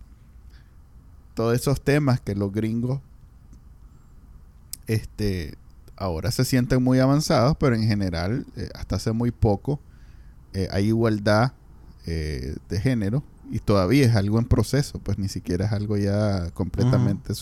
todos esos temas que los gringos este ahora se sienten muy avanzados pero en general eh, hasta hace muy poco eh, hay igualdad eh, de género y todavía es algo en proceso pues ni siquiera es algo ya completamente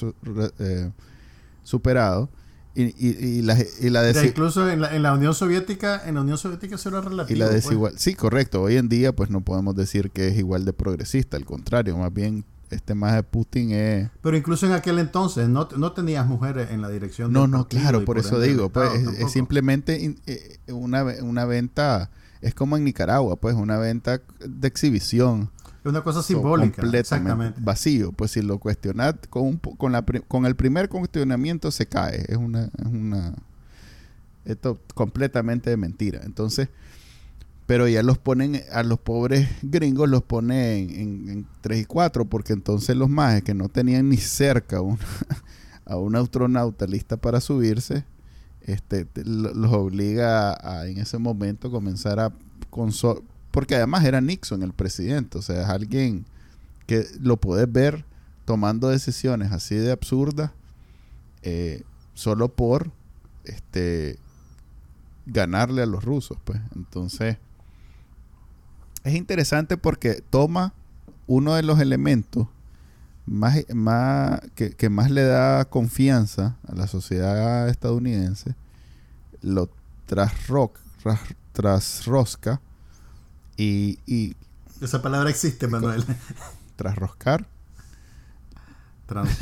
superado y, y, y la, y la Mira, desi- incluso en la, en la Unión Soviética, en la Unión Soviética eso era relativo. y la pues. sí correcto hoy en día pues no podemos decir que es igual de progresista al contrario más bien este más de Putin es Pero incluso en aquel entonces no, no tenías mujeres en la dirección no del no claro por eso digo pues Estado es- simplemente in- eh, una, una venta es como en Nicaragua pues una venta de exhibición Es una cosa simbólica. completamente Exactamente. vacío pues si lo cuestionas con un con la con el primer cuestionamiento se cae es una es una esto completamente de mentira entonces pero ya los ponen a los pobres gringos los ponen en, en 3 y 4 porque entonces los majes que no tenían ni cerca un- a un astronauta lista para subirse este te- lo- los obliga a, en ese momento comenzar a porque además era Nixon el presidente o sea es alguien que lo puedes ver tomando decisiones así de absurdas eh, solo por este ganarle a los rusos pues. Entonces es interesante porque toma uno de los elementos más, que, más le da confianza a la sociedad estadounidense lo trasroca, ras- tras rosca y, y Esa palabra existe, Manuel. tras roscar. Trans-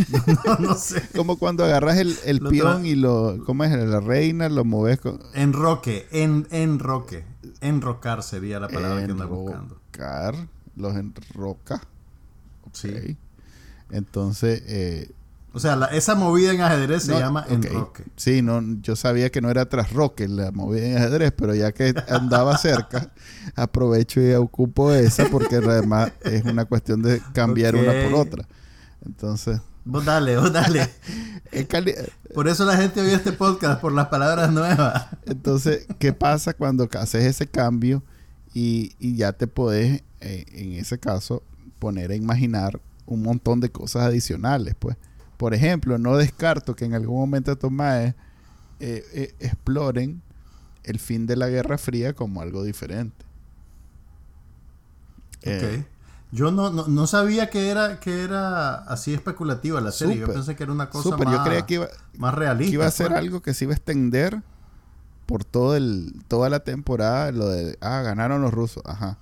no, no sé. Como cuando agarras el, el peón y lo, ¿cómo es? La reina, lo moves con... Enroque, en, enroque. Enrocar sería la palabra que anda buscando. Enrocar, los enroca. Sí. Entonces, eh, O sea, la- esa movida en ajedrez se no, llama ok. enroque. Sí, no, yo sabía que no era tras roque la movida en ajedrez, pero ya que andaba cerca, aprovecho y ocupo esa porque además es una cuestión de cambiar una por otra. Entonces, Vos dale, vos dale. Por eso la gente oye este podcast, por las palabras nuevas. entonces, ¿qué pasa cuando haces ese cambio y, y ya te podés, eh, en ese caso, poner a imaginar un montón de cosas adicionales? Pues, por ejemplo, no descarto que en algún momento Tomás eh, eh, exploren el fin de la Guerra Fría como algo diferente. Eh, Ok. Yo no, no, no sabía que era, que era así especulativa la serie. Yo pensé que era una cosa Súper, más, yo creía que iba, más que realista. iba a ser pues. algo que se iba a extender por todo el, toda la temporada, lo de, ah, ganaron los rusos, ajá.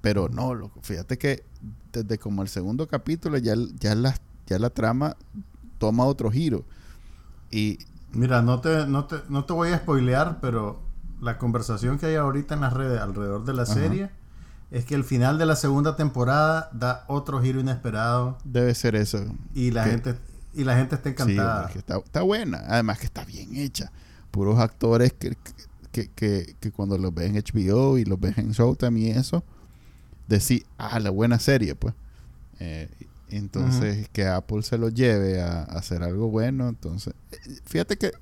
Pero no, loco, fíjate que desde como el segundo capítulo ya, ya, la, ya la trama toma otro giro. Y Mira, no te, no, te, no te voy a spoilear, pero la conversación que hay ahorita en las redes alrededor de la Ajá. serie es que el final de la segunda temporada da otro giro inesperado debe ser eso. y la Que- gente y la gente está encantada. que está, está buena. Además que está bien hecha. Puros actores que, que, que, que cuando los ves en HBO y los ves en Showtime y eso, decís, ah, la buena serie, pues. Eh, entonces, que Apple se lo lleve a, a hacer algo bueno. Entonces, eh, fíjate que,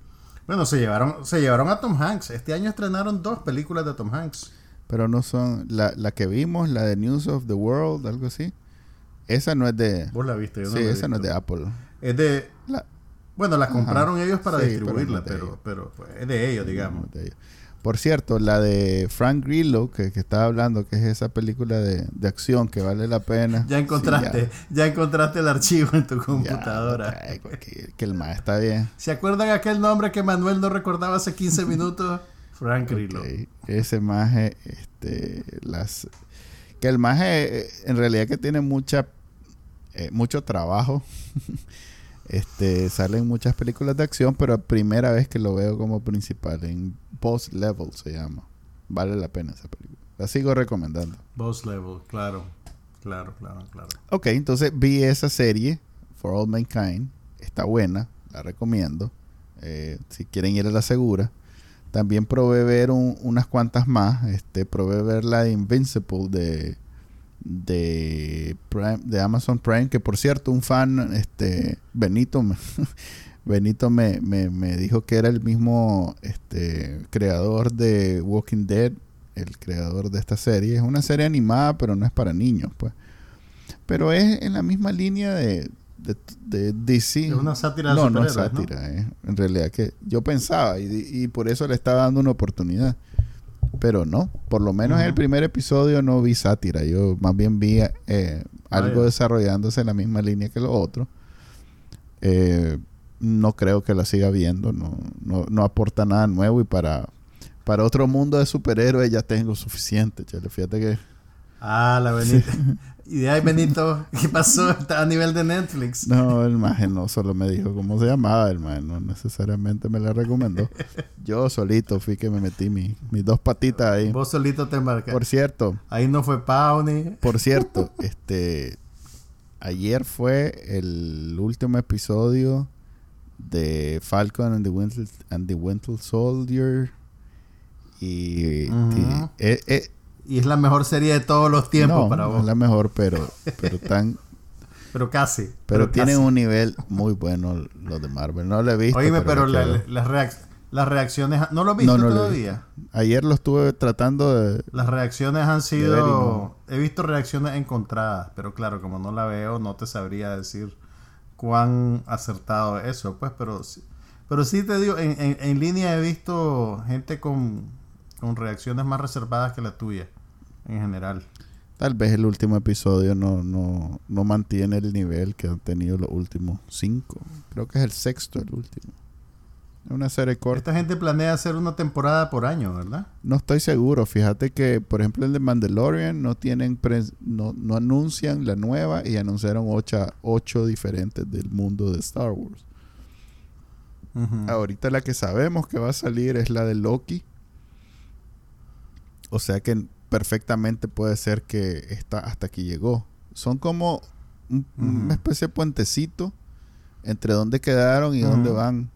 Bueno, se llevaron, se llevaron a Tom Hanks. Este año estrenaron dos películas de Tom Hanks. pero no son, la, la que vimos, la de News of the World, algo así. Esa no es de, Vos la viste, yo no sí, la esa no es de. Apple. Es de La, bueno, la compraron ellos para Sí, distribuirla, pero no pero, es de pero, pues, es de ellos, digamos. de ellos. Por cierto, la de Frank Grillo, que, que estaba hablando, que es esa película de, de acción que vale la pena. Ya encontraste, Sí, ya, encontraste el archivo en tu ya, computadora. aquí, que el más está bien. ¿Se acuerdan aquel nombre que Manuel no recordaba hace 15 minutos? Frank Grillo. Ok, Ese maje, este, las... Que el maje, eh, en realidad que tiene mucha, eh, mucho trabajo. este, sale en muchas películas de acción, pero primera vez que lo veo como principal, en Boss Level se llama. Vale la pena esa película. La sigo recomendando. Boss Level, claro. Claro, claro, claro. Ok, entonces vi esa serie, For All Mankind. Está buena, la recomiendo. Eh, si quieren ir a la segura. También probé ver un- unas cuantas más. Este, probé ver la Invincible de, de, Prime- de Amazon Prime. Que por cierto, un fan, este, Benito, me, Benito me, me, me dijo que era el mismo este, creador de Walking Dead. El creador de esta serie. Es una serie animada, pero no es para niños, pues. Pero es en la misma línea de, de, de DC. Es una sátira de No, no es ¿no? sátira. eh. En realidad que yo pensaba y, y por eso le estaba dando una oportunidad. Pero no, por lo menos en el primer episodio no vi sátira. Yo más bien vi eh, algo Vaya. desarrollándose en la misma línea que lo otro. Eh, no creo que la siga viendo. No, no, no aporta nada nuevo y para, para otro mundo de superhéroes ya tengo suficiente. chale. Fíjate que Ah, la Benito. y de ahí Benito, ¿qué pasó? Está a nivel de Netflix. No, el maje no solo me dijo cómo se llamaba, el maje no necesariamente me la recomendó. Yo solito fui que me metí mi- mis dos patitas ahí. Vos solito te embarcaste. Por cierto, Ahí no fue Pawnee. por cierto, este ayer fue el último episodio de Falcon and the Winter, and the Winter Soldier y, eh, eh, Y es la mejor serie de todos los tiempos no, para no vos. es la mejor, pero pero tan Pero casi. pero tienen casi. un nivel muy bueno los de Marvel. No lo he visto. Oíme, pero, la- quedo. las, reac- las reacciones... ¿No lo viste No, no lo he todavía? Ayer lo estuve tratando de... Las reacciones han sido... He visto reacciones encontradas, pero claro, como no la veo, no te sabría decir cuán acertado es eso, pues, pero pero sí te digo, en, en- en línea he visto gente con, con reacciones más reservadas que la tuya, en general. Tal vez el último episodio no, no, no mantiene el nivel que han tenido los últimos cinco. Creo que es el sexto el último. Una serie corta. Esta gente planea hacer una temporada por año, ¿verdad? No estoy seguro. Fíjate que, por ejemplo, el de Mandalorian no tienen no, no, anuncian la nueva y anunciaron ocho, ocho diferentes del mundo de Star Wars. Ahorita la que sabemos que va a salir es la de Loki. O sea que perfectamente puede ser que está hasta aquí llegó. Son como una especie de puentecito entre dónde quedaron y dónde van.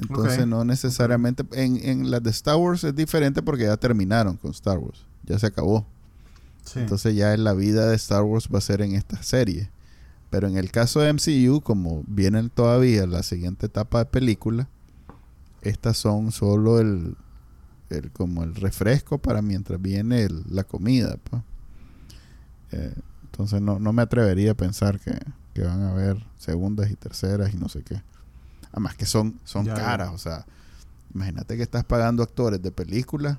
Entonces no necesariamente... En, en las de Star Wars es diferente porque ya terminaron con Star Wars. Ya se acabó. Entonces ya la vida de Star Wars va a ser en esta serie. Pero en el caso de MCU, como vienen todavía la siguiente etapa de película, estas son solo el, el como el refresco para mientras viene la comida. Pues. Eh, entonces no, no me atrevería a pensar que, que van a haber segundas y terceras y no sé qué. Además que son, son caras, o sea, imagínate que estás pagando actores de película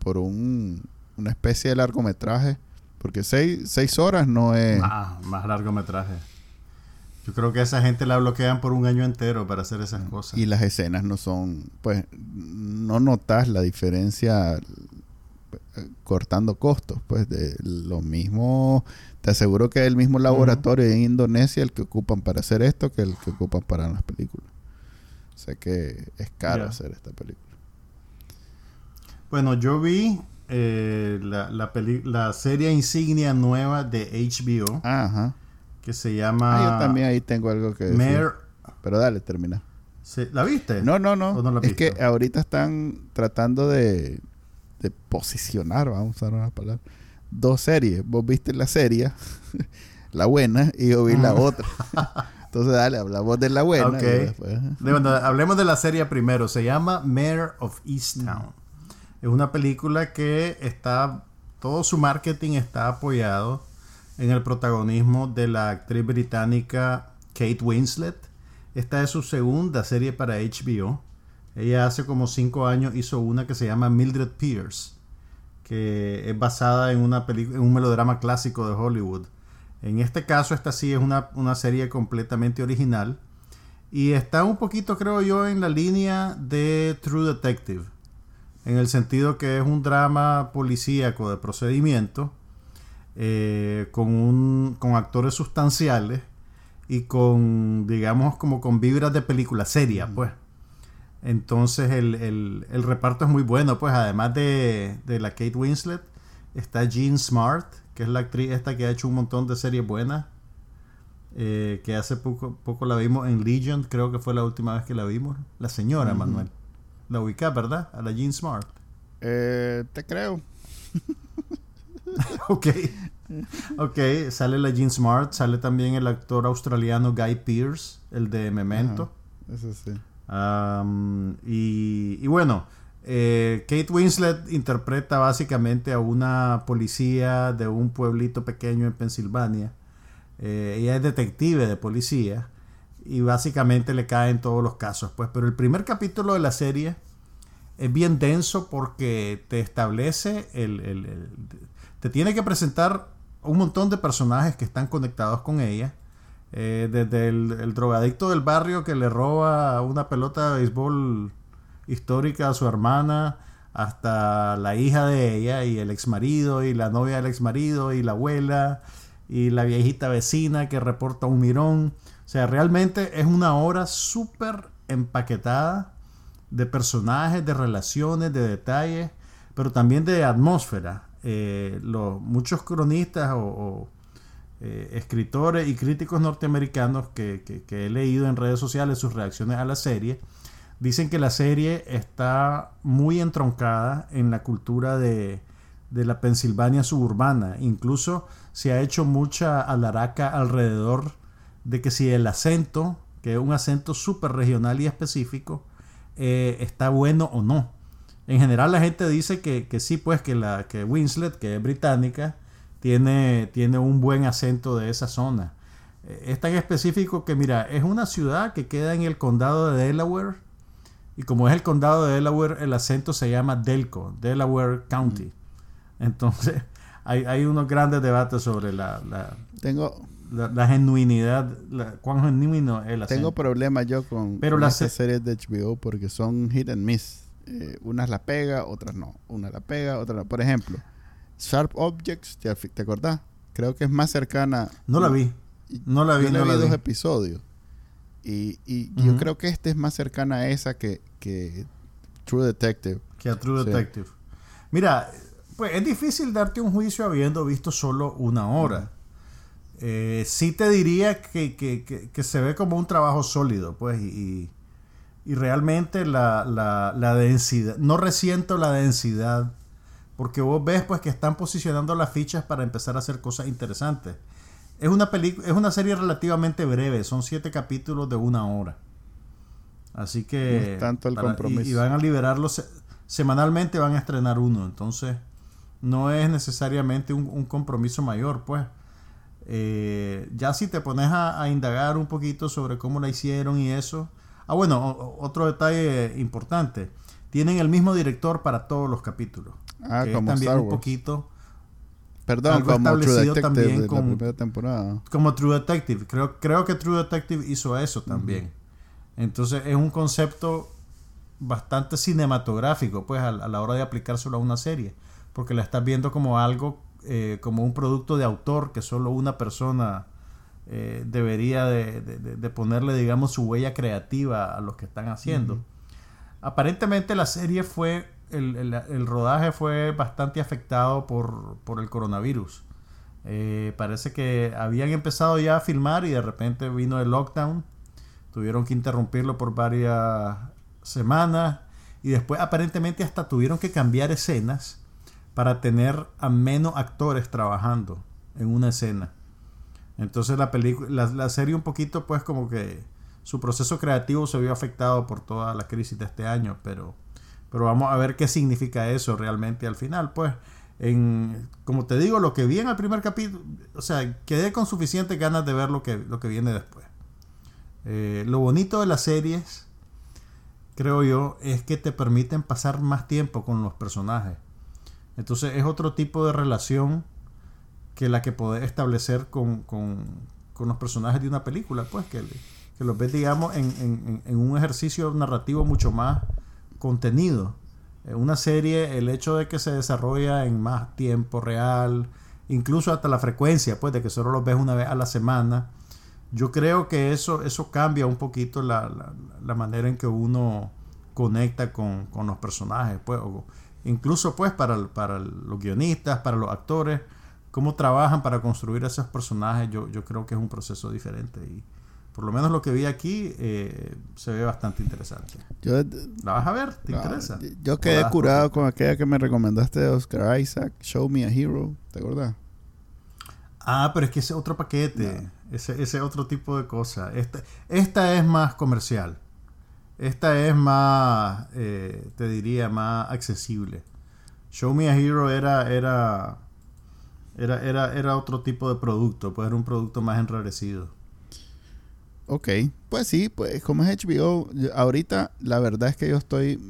por un, una especie de largometraje, porque seis, seis horas no es... Más, más largometraje. Yo creo que a esa gente la bloquean por un año entero para hacer esas cosas. Y las escenas no son, pues, no notas la diferencia cortando costos, pues de lo mismo, te aseguro que es el mismo laboratorio en Indonesia el que ocupan para hacer esto que el que ocupan para las películas. Sé que es caro hacer esta película. Bueno, yo vi eh, la, la, la, serie insignia nueva de HBO. Ajá. Que se llama... Ah, yo también ahí tengo algo que decir. Pero dale, termina. ¿La viste? No, no, no. es que ahorita están tratando de de posicionar, vamos a usar una palabra, dos series. Vos viste la serie, la buena, y yo vi la otra. Entonces, dale, hablamos de la buena. hablemos de la serie primero. Se llama Mayor of Easttown. Es una película que está, todo su marketing está apoyado en el protagonismo de la actriz británica Kate Winslet. Esta es su segunda serie para HBO. Ella hace como cinco años hizo una que se llama Mildred Pierce, que es basada en, una en un melodrama clásico de Hollywood. En este caso, esta sí es una, una, serie completamente original. Y está un poquito, creo yo, en la línea de True Detective. En el sentido que es un drama policíaco de procedimiento. Eh, con, un, con actores sustanciales. Y con, digamos, como con vibras de película seria, pues. Entonces el, reparto es muy bueno, pues además de, la Kate Winslet, está Jean Smart, que es la actriz esta que ha hecho un montón de series buenas, eh, que hace poco, poco la vimos en Legion, creo que fue la última vez que la vimos, la señora Manuel. La ubicás, ¿verdad? A la Jean Smart. Eh, te creo. ok. Ok, sale la Jean Smart, sale también el actor australiano Guy Pearce, el de Memento. eso sí y, bueno, eh, Kate Winslet interpreta básicamente a una policía de un pueblito pequeño en Pensilvania. Eh, ella es detective de policía y básicamente le cae en todos los casos. Pues, pero el primer capítulo de la serie es bien denso porque te establece el, te tiene que presentar un montón de personajes que están conectados con ella eh, desde el, drogadicto del barrio que le roba una pelota de béisbol histórica a su hermana, hasta la hija de ella y el ex marido y la novia del ex marido y la abuela y la viejita vecina que reporta un mirón. O sea, realmente es una obra súper empaquetada de personajes, de relaciones, de detalles, pero también de atmósfera. Eh, los, muchos cronistas o eh, escritores y críticos norteamericanos que, he leído en redes sociales sus reacciones a la serie, dicen que la serie está muy entroncada en la cultura de, la Pensilvania suburbana. Incluso se ha hecho mucha alaraca alrededor de que si el acento, que es un acento súper regional y específico, eh, está bueno o no. En general la gente dice que, que sí, pues que, la, que Winslet, que es británica, tiene, tiene un buen acento de esa zona. Eh, es tan específico que, mira, es una ciudad que queda en el condado de Delaware. Y como es el condado de Delaware, el acento se llama Delco, Delaware County. Mm. Entonces, hay, hay, unos grandes debates sobre la... Tengo, la, la genuinidad, la, cuán genuino es la Tengo problemas yo con, Pero con la se- series de HBO porque son hit and miss. Eh, unas la pega, otras no. Una la pega, otra no. Por ejemplo, Sharp Objects, ¿te, te acordás? Creo que es más cercana. No la vi. No la vi, Yo no vi la dos vi. episodios. Y, y yo creo que este es más cercana a esa que, que True Detective. Que a True Sí. Detective. Mira, pues es difícil darte un juicio habiendo visto solo una hora. Eh, sí te diría que, que- que- que se ve como un trabajo sólido, pues, y, y realmente la, la- la densidad, no resiento la densidad, porque vos ves pues que están posicionando las fichas para empezar a hacer cosas interesantes. Es una película, es una serie relativamente breve, son siete capítulos de una hora. Así que No es tanto el para- compromiso. Y, van a liberarlos se- semanalmente van a estrenar uno, entonces no es necesariamente un, un compromiso mayor, pues. Eh, ya si te pones a, a indagar un poquito sobre cómo la hicieron y eso. Ah, bueno, otro detalle importante. Tienen el mismo director para todos los capítulos. Ah, que es como también Star un poquito Perdón, Algo como True Detective también de la primera temporada. como True Detective. Creo, creo que True Detective hizo eso también. Entonces es un concepto bastante cinematográfico, pues, a, a la hora de aplicárselo a una serie. Porque la estás viendo como algo, eh, como un producto de autor que solo una persona eh, debería de, de- de- de ponerle, digamos, su huella creativa a lo que están haciendo. Aparentemente la serie fue, el, el- rodaje fue bastante afectado por, por el coronavirus. Eh, parece que habían empezado ya a filmar y de repente vino el lockdown. Tuvieron que interrumpirlo por varias semanas y después aparentemente hasta tuvieron que cambiar escenas para tener a menos actores trabajando en una escena. Entonces la película, la, la serie un poquito pues como que su proceso creativo se vio afectado por toda la crisis de este año, pero, pero vamos a ver qué significa eso realmente al final, pues. En, como te digo, lo que vi en el primer capítulo, o sea, quedé con suficientes ganas de ver lo que, lo que viene después. Eh, lo bonito de las series, creo yo, es que te permiten pasar más tiempo con los personajes. Entonces es otro tipo de relación que la que podés establecer con, con- con los personajes de una película, pues que, que los ves, digamos, en, en- un ejercicio narrativo mucho más contenido. En una serie, el hecho de que se desarrolla en más tiempo real, incluso hasta la frecuencia, pues de que solo los ves una vez a la semana, yo creo que eso, eso cambia un poquito la, la- manera en que uno conecta con, con los personajes, pues, incluso pues para, para los guionistas, para los actores, cómo trabajan para construir esos personajes, yo, yo creo que es un proceso diferente y por lo menos lo que vi aquí eh, se ve bastante interesante. Yo, ¿La vas a ver? ¿Te interesa? yo ¿O quedé curado con aquella que me recomendaste de Oscar Isaac, Show Me a Hero. ¿Te acuerdas? Ah, pero es que ese es otro paquete. Ese, ese es otro tipo de cosa. Esta, esta es más comercial. Esta es más, eh, te diría, más accesible. Show Me a Hero era, era, era, era, era otro tipo de producto, pues era un producto más enrarecido. Ok, pues sí, pues como es HBO, ahorita la verdad es que yo estoy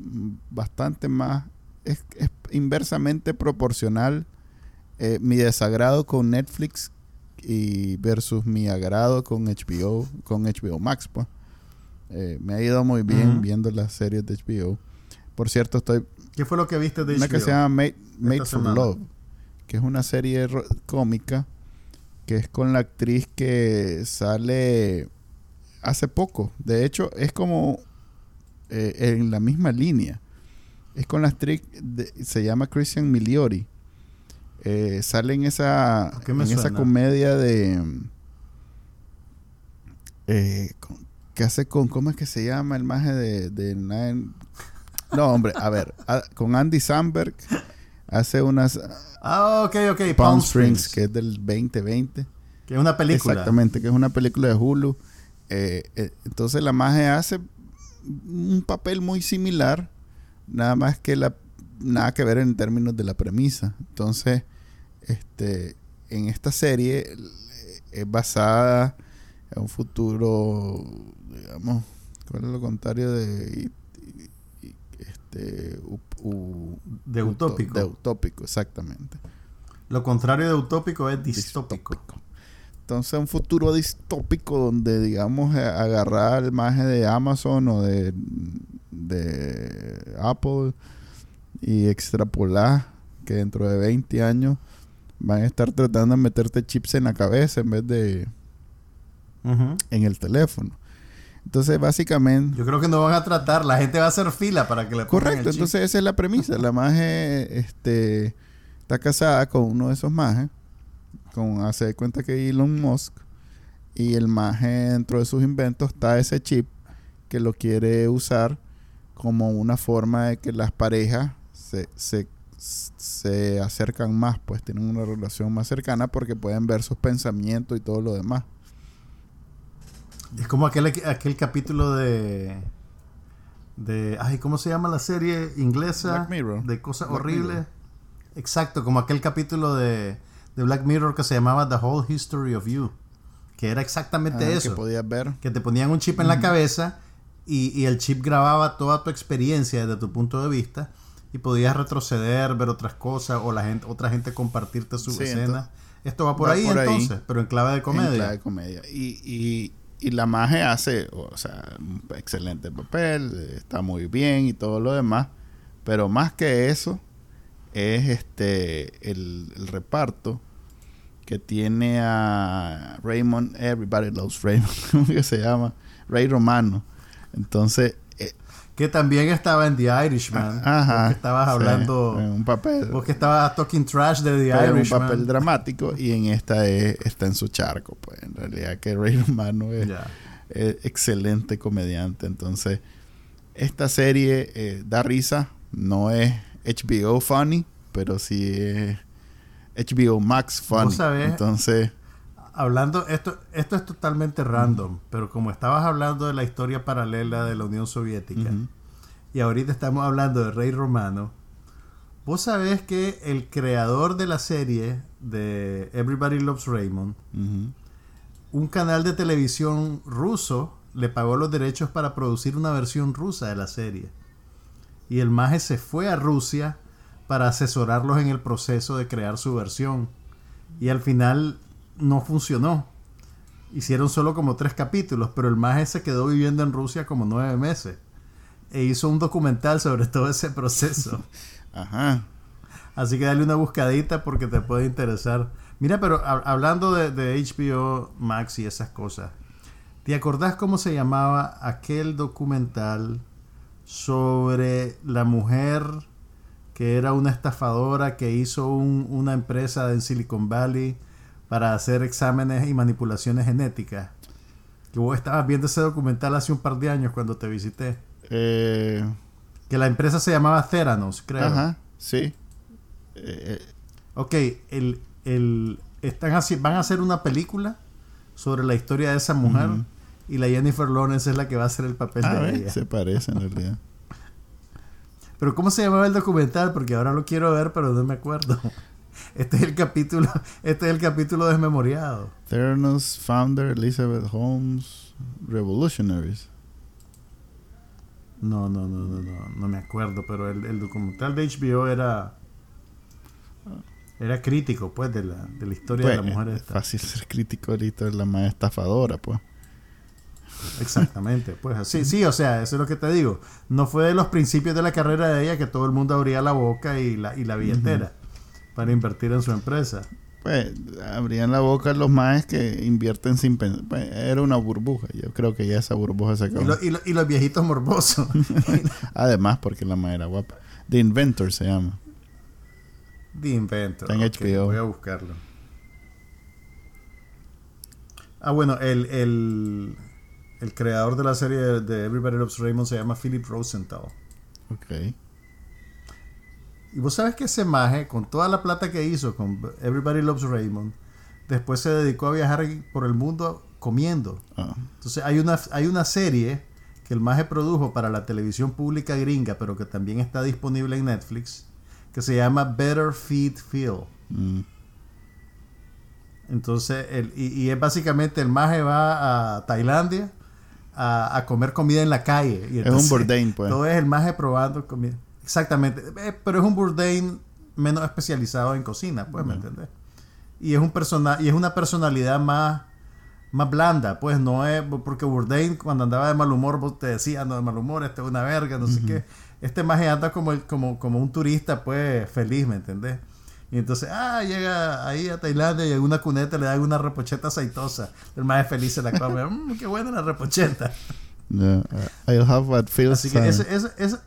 bastante más, es, es inversamente proporcional eh, mi desagrado con Netflix y versus mi agrado con HBO, con HBO Max, pues. Eh, me ha ido muy bien viendo las series de HBO. Por cierto, estoy ¿Qué fue lo que viste de una que HBO? se llama Made, Made for. Love, que es una serie cómica que es con la actriz que sale hace poco. De hecho, es como eh, en la misma línea. Es con la actriz, de- se llama Christian Miliori. Eh, sale en esa, ¿Qué en esa comedia de... eh, con- que hace con, ¿cómo es que se llama el maje de, de Nine? No, hombre, a ver, a- con Andy Samberg hace unas Ah, ok, ok. Springs, Springs. que es del 2020. Que es una película. Exactamente, que es una película de Hulu. Eh, eh, entonces la maje hace un papel muy similar, nada más que la nada que ver en términos de la premisa. Entonces, este, en esta serie eh, es basada en un futuro, digamos, ¿cuál es lo contrario de y- y- este u- u- De utópico. De utópico, exactamente. Lo contrario de utópico es distópico. Entonces un futuro distópico donde, digamos, eh, agarrar el maje de Amazon o de, de Apple y extrapolar que dentro de 20 años van a estar tratando de meterte chips en la cabeza en vez de en el teléfono. Entonces, básicamente... Yo creo que no van a tratar, la gente va a hacer fila para que le pongan Correcto, el chip. entonces esa es la premisa. La maje este, está casada con uno de esos majes, con hace de cuenta que Elon Musk, y el maje dentro de sus inventos está ese chip que lo quiere usar como una forma de que las parejas se, se, se acercan más, pues tienen una relación más cercana porque pueden ver sus pensamientos y todo lo demás. Es como aquel, aquel capítulo de. de ay, ¿cómo se llama la serie inglesa? Black Mirror. De cosas Black horribles. Mirror. Exacto, como aquel capítulo de, de Black Mirror que se llamaba The Whole History of You. Que era exactamente Ah, eso. Que podías ver. que te ponían un chip en la cabeza y, y el chip grababa toda tu experiencia desde tu punto de vista y podías retroceder, ver otras cosas o la gente, otra gente compartirte su Sí, escena. entonces- Esto va por va ahí por ahí. entonces, pero en clave de En comedia. clave de comedia. Y, y, y la maje hace, o sea, un excelente papel, está muy bien y todo lo demás. Pero más que eso, es este el, el reparto que tiene a Raymond, Everybody Loves Raymond, ¿cómo que se llama? Ray Romano. Entonces, eh, Que también estaba en The Irishman. ajá. Vos que estabas sí, hablando. en un papel. Vos que estabas talking trash de The pero un Irishman. papel dramático y en esta es- está en su charco, pues en realidad que Ray Romano es excelente comediante. Entonces, esta serie eh, da risa. No es HBO funny, pero sí es HBO Max funny. sabés- Entonces, Hablando, esto, esto es totalmente random, pero como estabas hablando de la historia paralela de la Unión Soviética, y ahorita estamos hablando de Rey Romano, vos sabés que el creador de la serie de Everybody Loves Raymond, un canal de televisión ruso le pagó los derechos para producir una versión rusa de la serie. Y el maje se fue a Rusia para asesorarlos en el proceso de crear su versión. Y al final no funcionó. Hicieron solo como tres capítulos, pero el maje se quedó viviendo en Rusia como nueve meses. E hizo un documental sobre todo ese proceso. Ajá. Así que dale una buscadita porque te puede interesar. Mira, pero hab- hablando de, de HBO Max y esas cosas, ¿te acordás cómo se llamaba aquel documental sobre la mujer que era una estafadora que hizo un- una empresa en Silicon Valley para hacer exámenes y manipulaciones genéticas? Que vos estabas viendo ese documental hace un par de años cuando te visité. Eh, Que la empresa se llamaba Theranos, creo. ajá, sí. Eh, Ok, el, el, están haci- van a hacer una película sobre la historia de esa mujer y la Jennifer Lawrence es la que va a hacer el papel ah, de ella. se parece en realidad. Pero ¿cómo se llamaba el documental? Porque ahora lo quiero ver, pero no me acuerdo. Este es el capítulo, este es el capítulo desmemoriado. Theranos founder Elizabeth Holmes Revolutionaries. No, no, no, no, no, no me acuerdo, pero el, el documental de HBO era era crítico, pues, de la, de la historia de la Pues, mujer es fácil ser crítico ahorita de la más estafadora, pues. Exactamente, pues así, sí, o sea, eso es lo que te digo. No fue de los principios de la carrera de ella que todo el mundo abría la boca y la, y la billetera para invertir en su empresa. Pues abrían la boca los más que invierten sin pensar. Pues, era una burbuja. Yo creo que ya esa burbuja se Y, acabó. lo- y lo- y los viejitos morbosos. Además, porque la era guapa. The Inventor se llama. The Inventor. Está en ok, HBO. Voy a buscarlo. Ah, bueno, el, el, el creador de la serie de, Everybody Loves Raymond se llama Philip Rosenthal. Ok. Y vos sabes que ese maje, con toda la plata que hizo con Everybody Loves Raymond, después se dedicó a viajar por el mundo comiendo. Ah, Entonces hay una, hay una serie que el maje produjo para la televisión pública gringa, pero que también está disponible en Netflix, que se llama Better Feed Phil. mm, Entonces, el, y, y es básicamente el maje va a Tailandia a, a comer comida en la calle. Y Es entonces un Bourdain, pues. Todo es el maje probando comida. Exactamente. Eh, pero es un Bourdain menos especializado en cocina, pues, ¿me entendés? y es un persona y es una personalidad más más blanda, pues no es porque Bourdain cuando andaba de mal humor vos te decía no de mal humor, este es una verga, no sé qué. Este más anda como, el- como como un turista pues feliz, ¿me entendés? Y entonces, ah, llega ahí a Tailandia y en una cuneta le dan una repocheta aceitosa. El más feliz se la come. "Mm, qué buena la repocheta. Yeah, I'll have what feels Así que ese- ese- ese-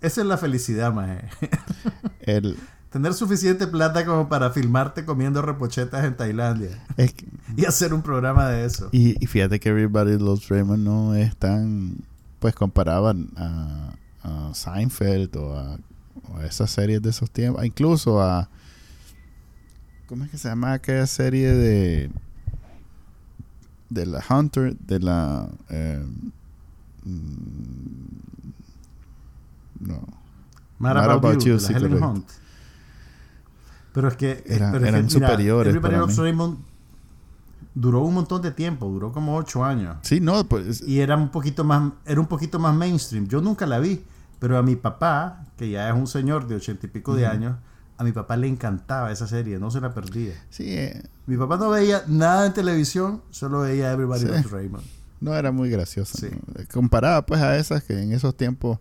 esa es la felicidad, maje. el, Tener suficiente plata como para filmarte comiendo repochetas en Tailandia. es que- Y hacer un programa de eso. y, y fíjate que Everybody Loves Raymond no es tan pues comparaban a, a Seinfeld o a, a esas series de esos tiempos incluso a ¿cómo es que se llama aquella serie de de la Hunter de la eh, no Mad Mad About, About You, You, de la sí, Helen. Hunt. Pero es que... Era- pero es eran que, mira, superiores Everybody para mí. Raymond duró un montón de tiempo. Duró como ocho años. sí no pues y era un poquito más era un poquito más mainstream yo nunca la vi pero a mi papá que ya es un señor de ochenta y pico de años a mi papá le encantaba esa serie no se la perdía sí eh, mi papá no veía nada en televisión solo veía Everybody Sí. Loves Raymond No era muy graciosa. Sí. ¿no? Comparada pues a esas que en esos tiempos,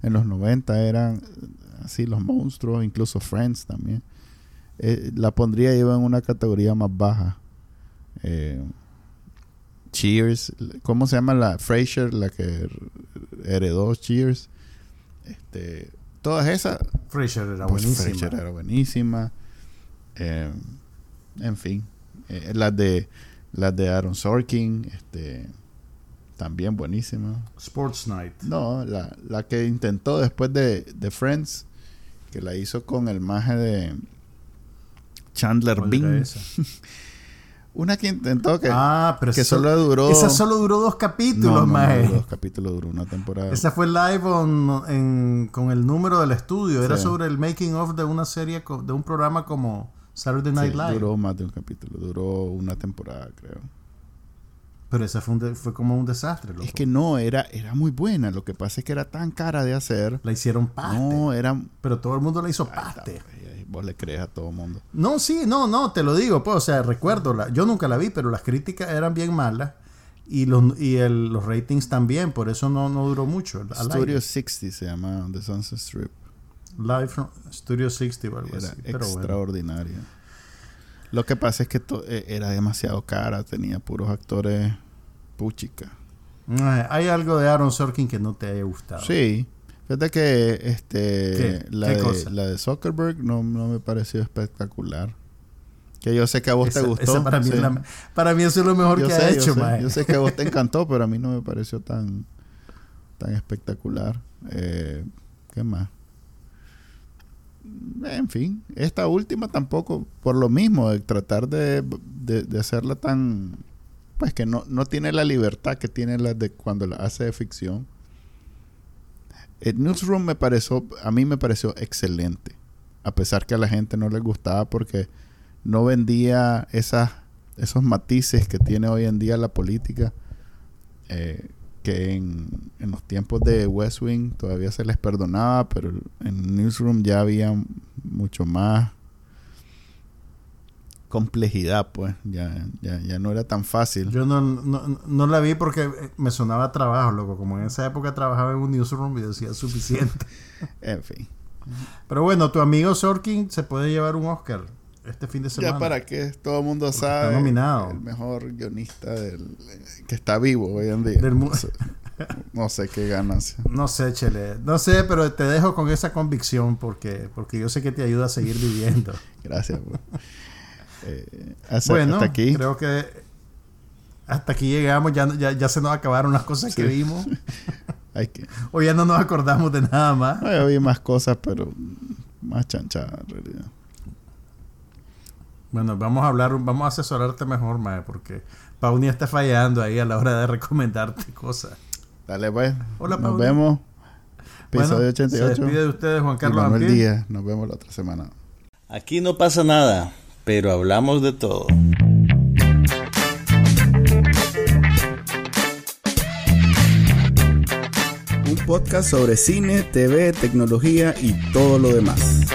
en los 90 eran eh, así los monstruos, incluso Friends también. Eh, la pondría yo en una categoría más baja. Eh, Cheers, ¿cómo se llama la Frasier, la que heredó Cheers? Este, todas esas, Frasier era pues buenísima era buenísima. Eh, en fin, eh, las de las de Aaron Sorkin, este, también buenísima. Sports Night No, la, la que intentó después de, de Friends, que la hizo con el maje de Chandler ¿Cuál era Bing. Una que intentó que, ah pero que solo duró. esa solo duró dos no, capítulos no, no, maje. dos capítulos duró una temporada. esa fue live on- en- con el número del estudio era sobre el making of de una serie de un programa como Saturday Sí, Night Live duró más de un capítulo, duró una temporada, creo. Pero esa fue, un de- fue como un desastre. loco. Es que no, era, era muy buena. Lo que pasa es que era tan cara de hacer. La hicieron paste. No, era. Pero todo el mundo la hizo paste. ahí Vos le crees a todo mundo. No, sí, no, no, te lo digo. Pues, o sea, recuerdo. La, yo nunca la vi, pero las críticas eran bien malas. Y los, y el- los ratings también. Por eso no, no duró mucho. Studio aire. 60 se llama The Sunset Strip. Live from Studio 60 o algo Era así. Pero bueno. extraordinario. Lo que pasa es que eh, era demasiado cara. Tenía puros actores puchica. Ay, Hay algo de Aaron Sorkin que no te haya gustado. Sí. Fíjate que este, ¿Qué? La, ¿Qué de, cosa? la de Zuckerberg no, no me pareció espectacular. Que yo sé que a vos Esa- te gustó. esa para, mí sí. es la- para mí eso es lo mejor yo que sé, ha yo hecho, sé. mae. Yo sé que a vos te encantó, pero a mí no me pareció tan, tan espectacular. Eh, ¿Qué más? En fin, esta última tampoco, por lo mismo, de tratar de, de, de hacerla tan... Pues que no, no tiene la libertad que tiene la de cuando la hace de ficción. El Newsroom me pareció, a mí me pareció excelente. A pesar que a la gente no le gustaba porque no vendía esas, esos matices que tiene hoy en día la política. eh, que en, en los tiempos de West Wing todavía se les perdonaba, pero en Newsroom ya había mucho más complejidad, pues. Ya, ya, ya no era tan fácil. Yo no, no, no la vi porque me sonaba a trabajo, loco. Como en esa época trabajaba en un newsroom y decía suficiente. En fin. Pero bueno, tu amigo Sorkin se puede llevar un Oscar este fin de semana. Ya para que todo el mundo Porque sabe. está nominado. El mejor guionista del, que está vivo hoy en día. Del no, sé, no sé qué ganas. No sé, Chele. No sé, pero te dejo con esa convicción porque, porque yo sé que te ayuda a seguir viviendo. Gracias. pues. Eh, hasta, bueno, hasta aquí. creo que hasta aquí llegamos. Ya, ya, ya se nos acabaron las cosas que vimos. Hay que, O ya no nos acordamos de nada más. no, vi más cosas, pero más chanchada en realidad. Bueno, vamos a hablar, vamos a asesorarte mejor, Mae, porque Pauni está fallando ahí a la hora de recomendarte cosas. Dale, pues. Hola, Nos vemos. Episodio Bueno, 88. Se despide de ustedes Juan Y Carlos. Díaz. Nos vemos la otra semana. Aquí no pasa nada, pero hablamos de todo. Un podcast sobre cine, TV, tecnología y todo lo demás.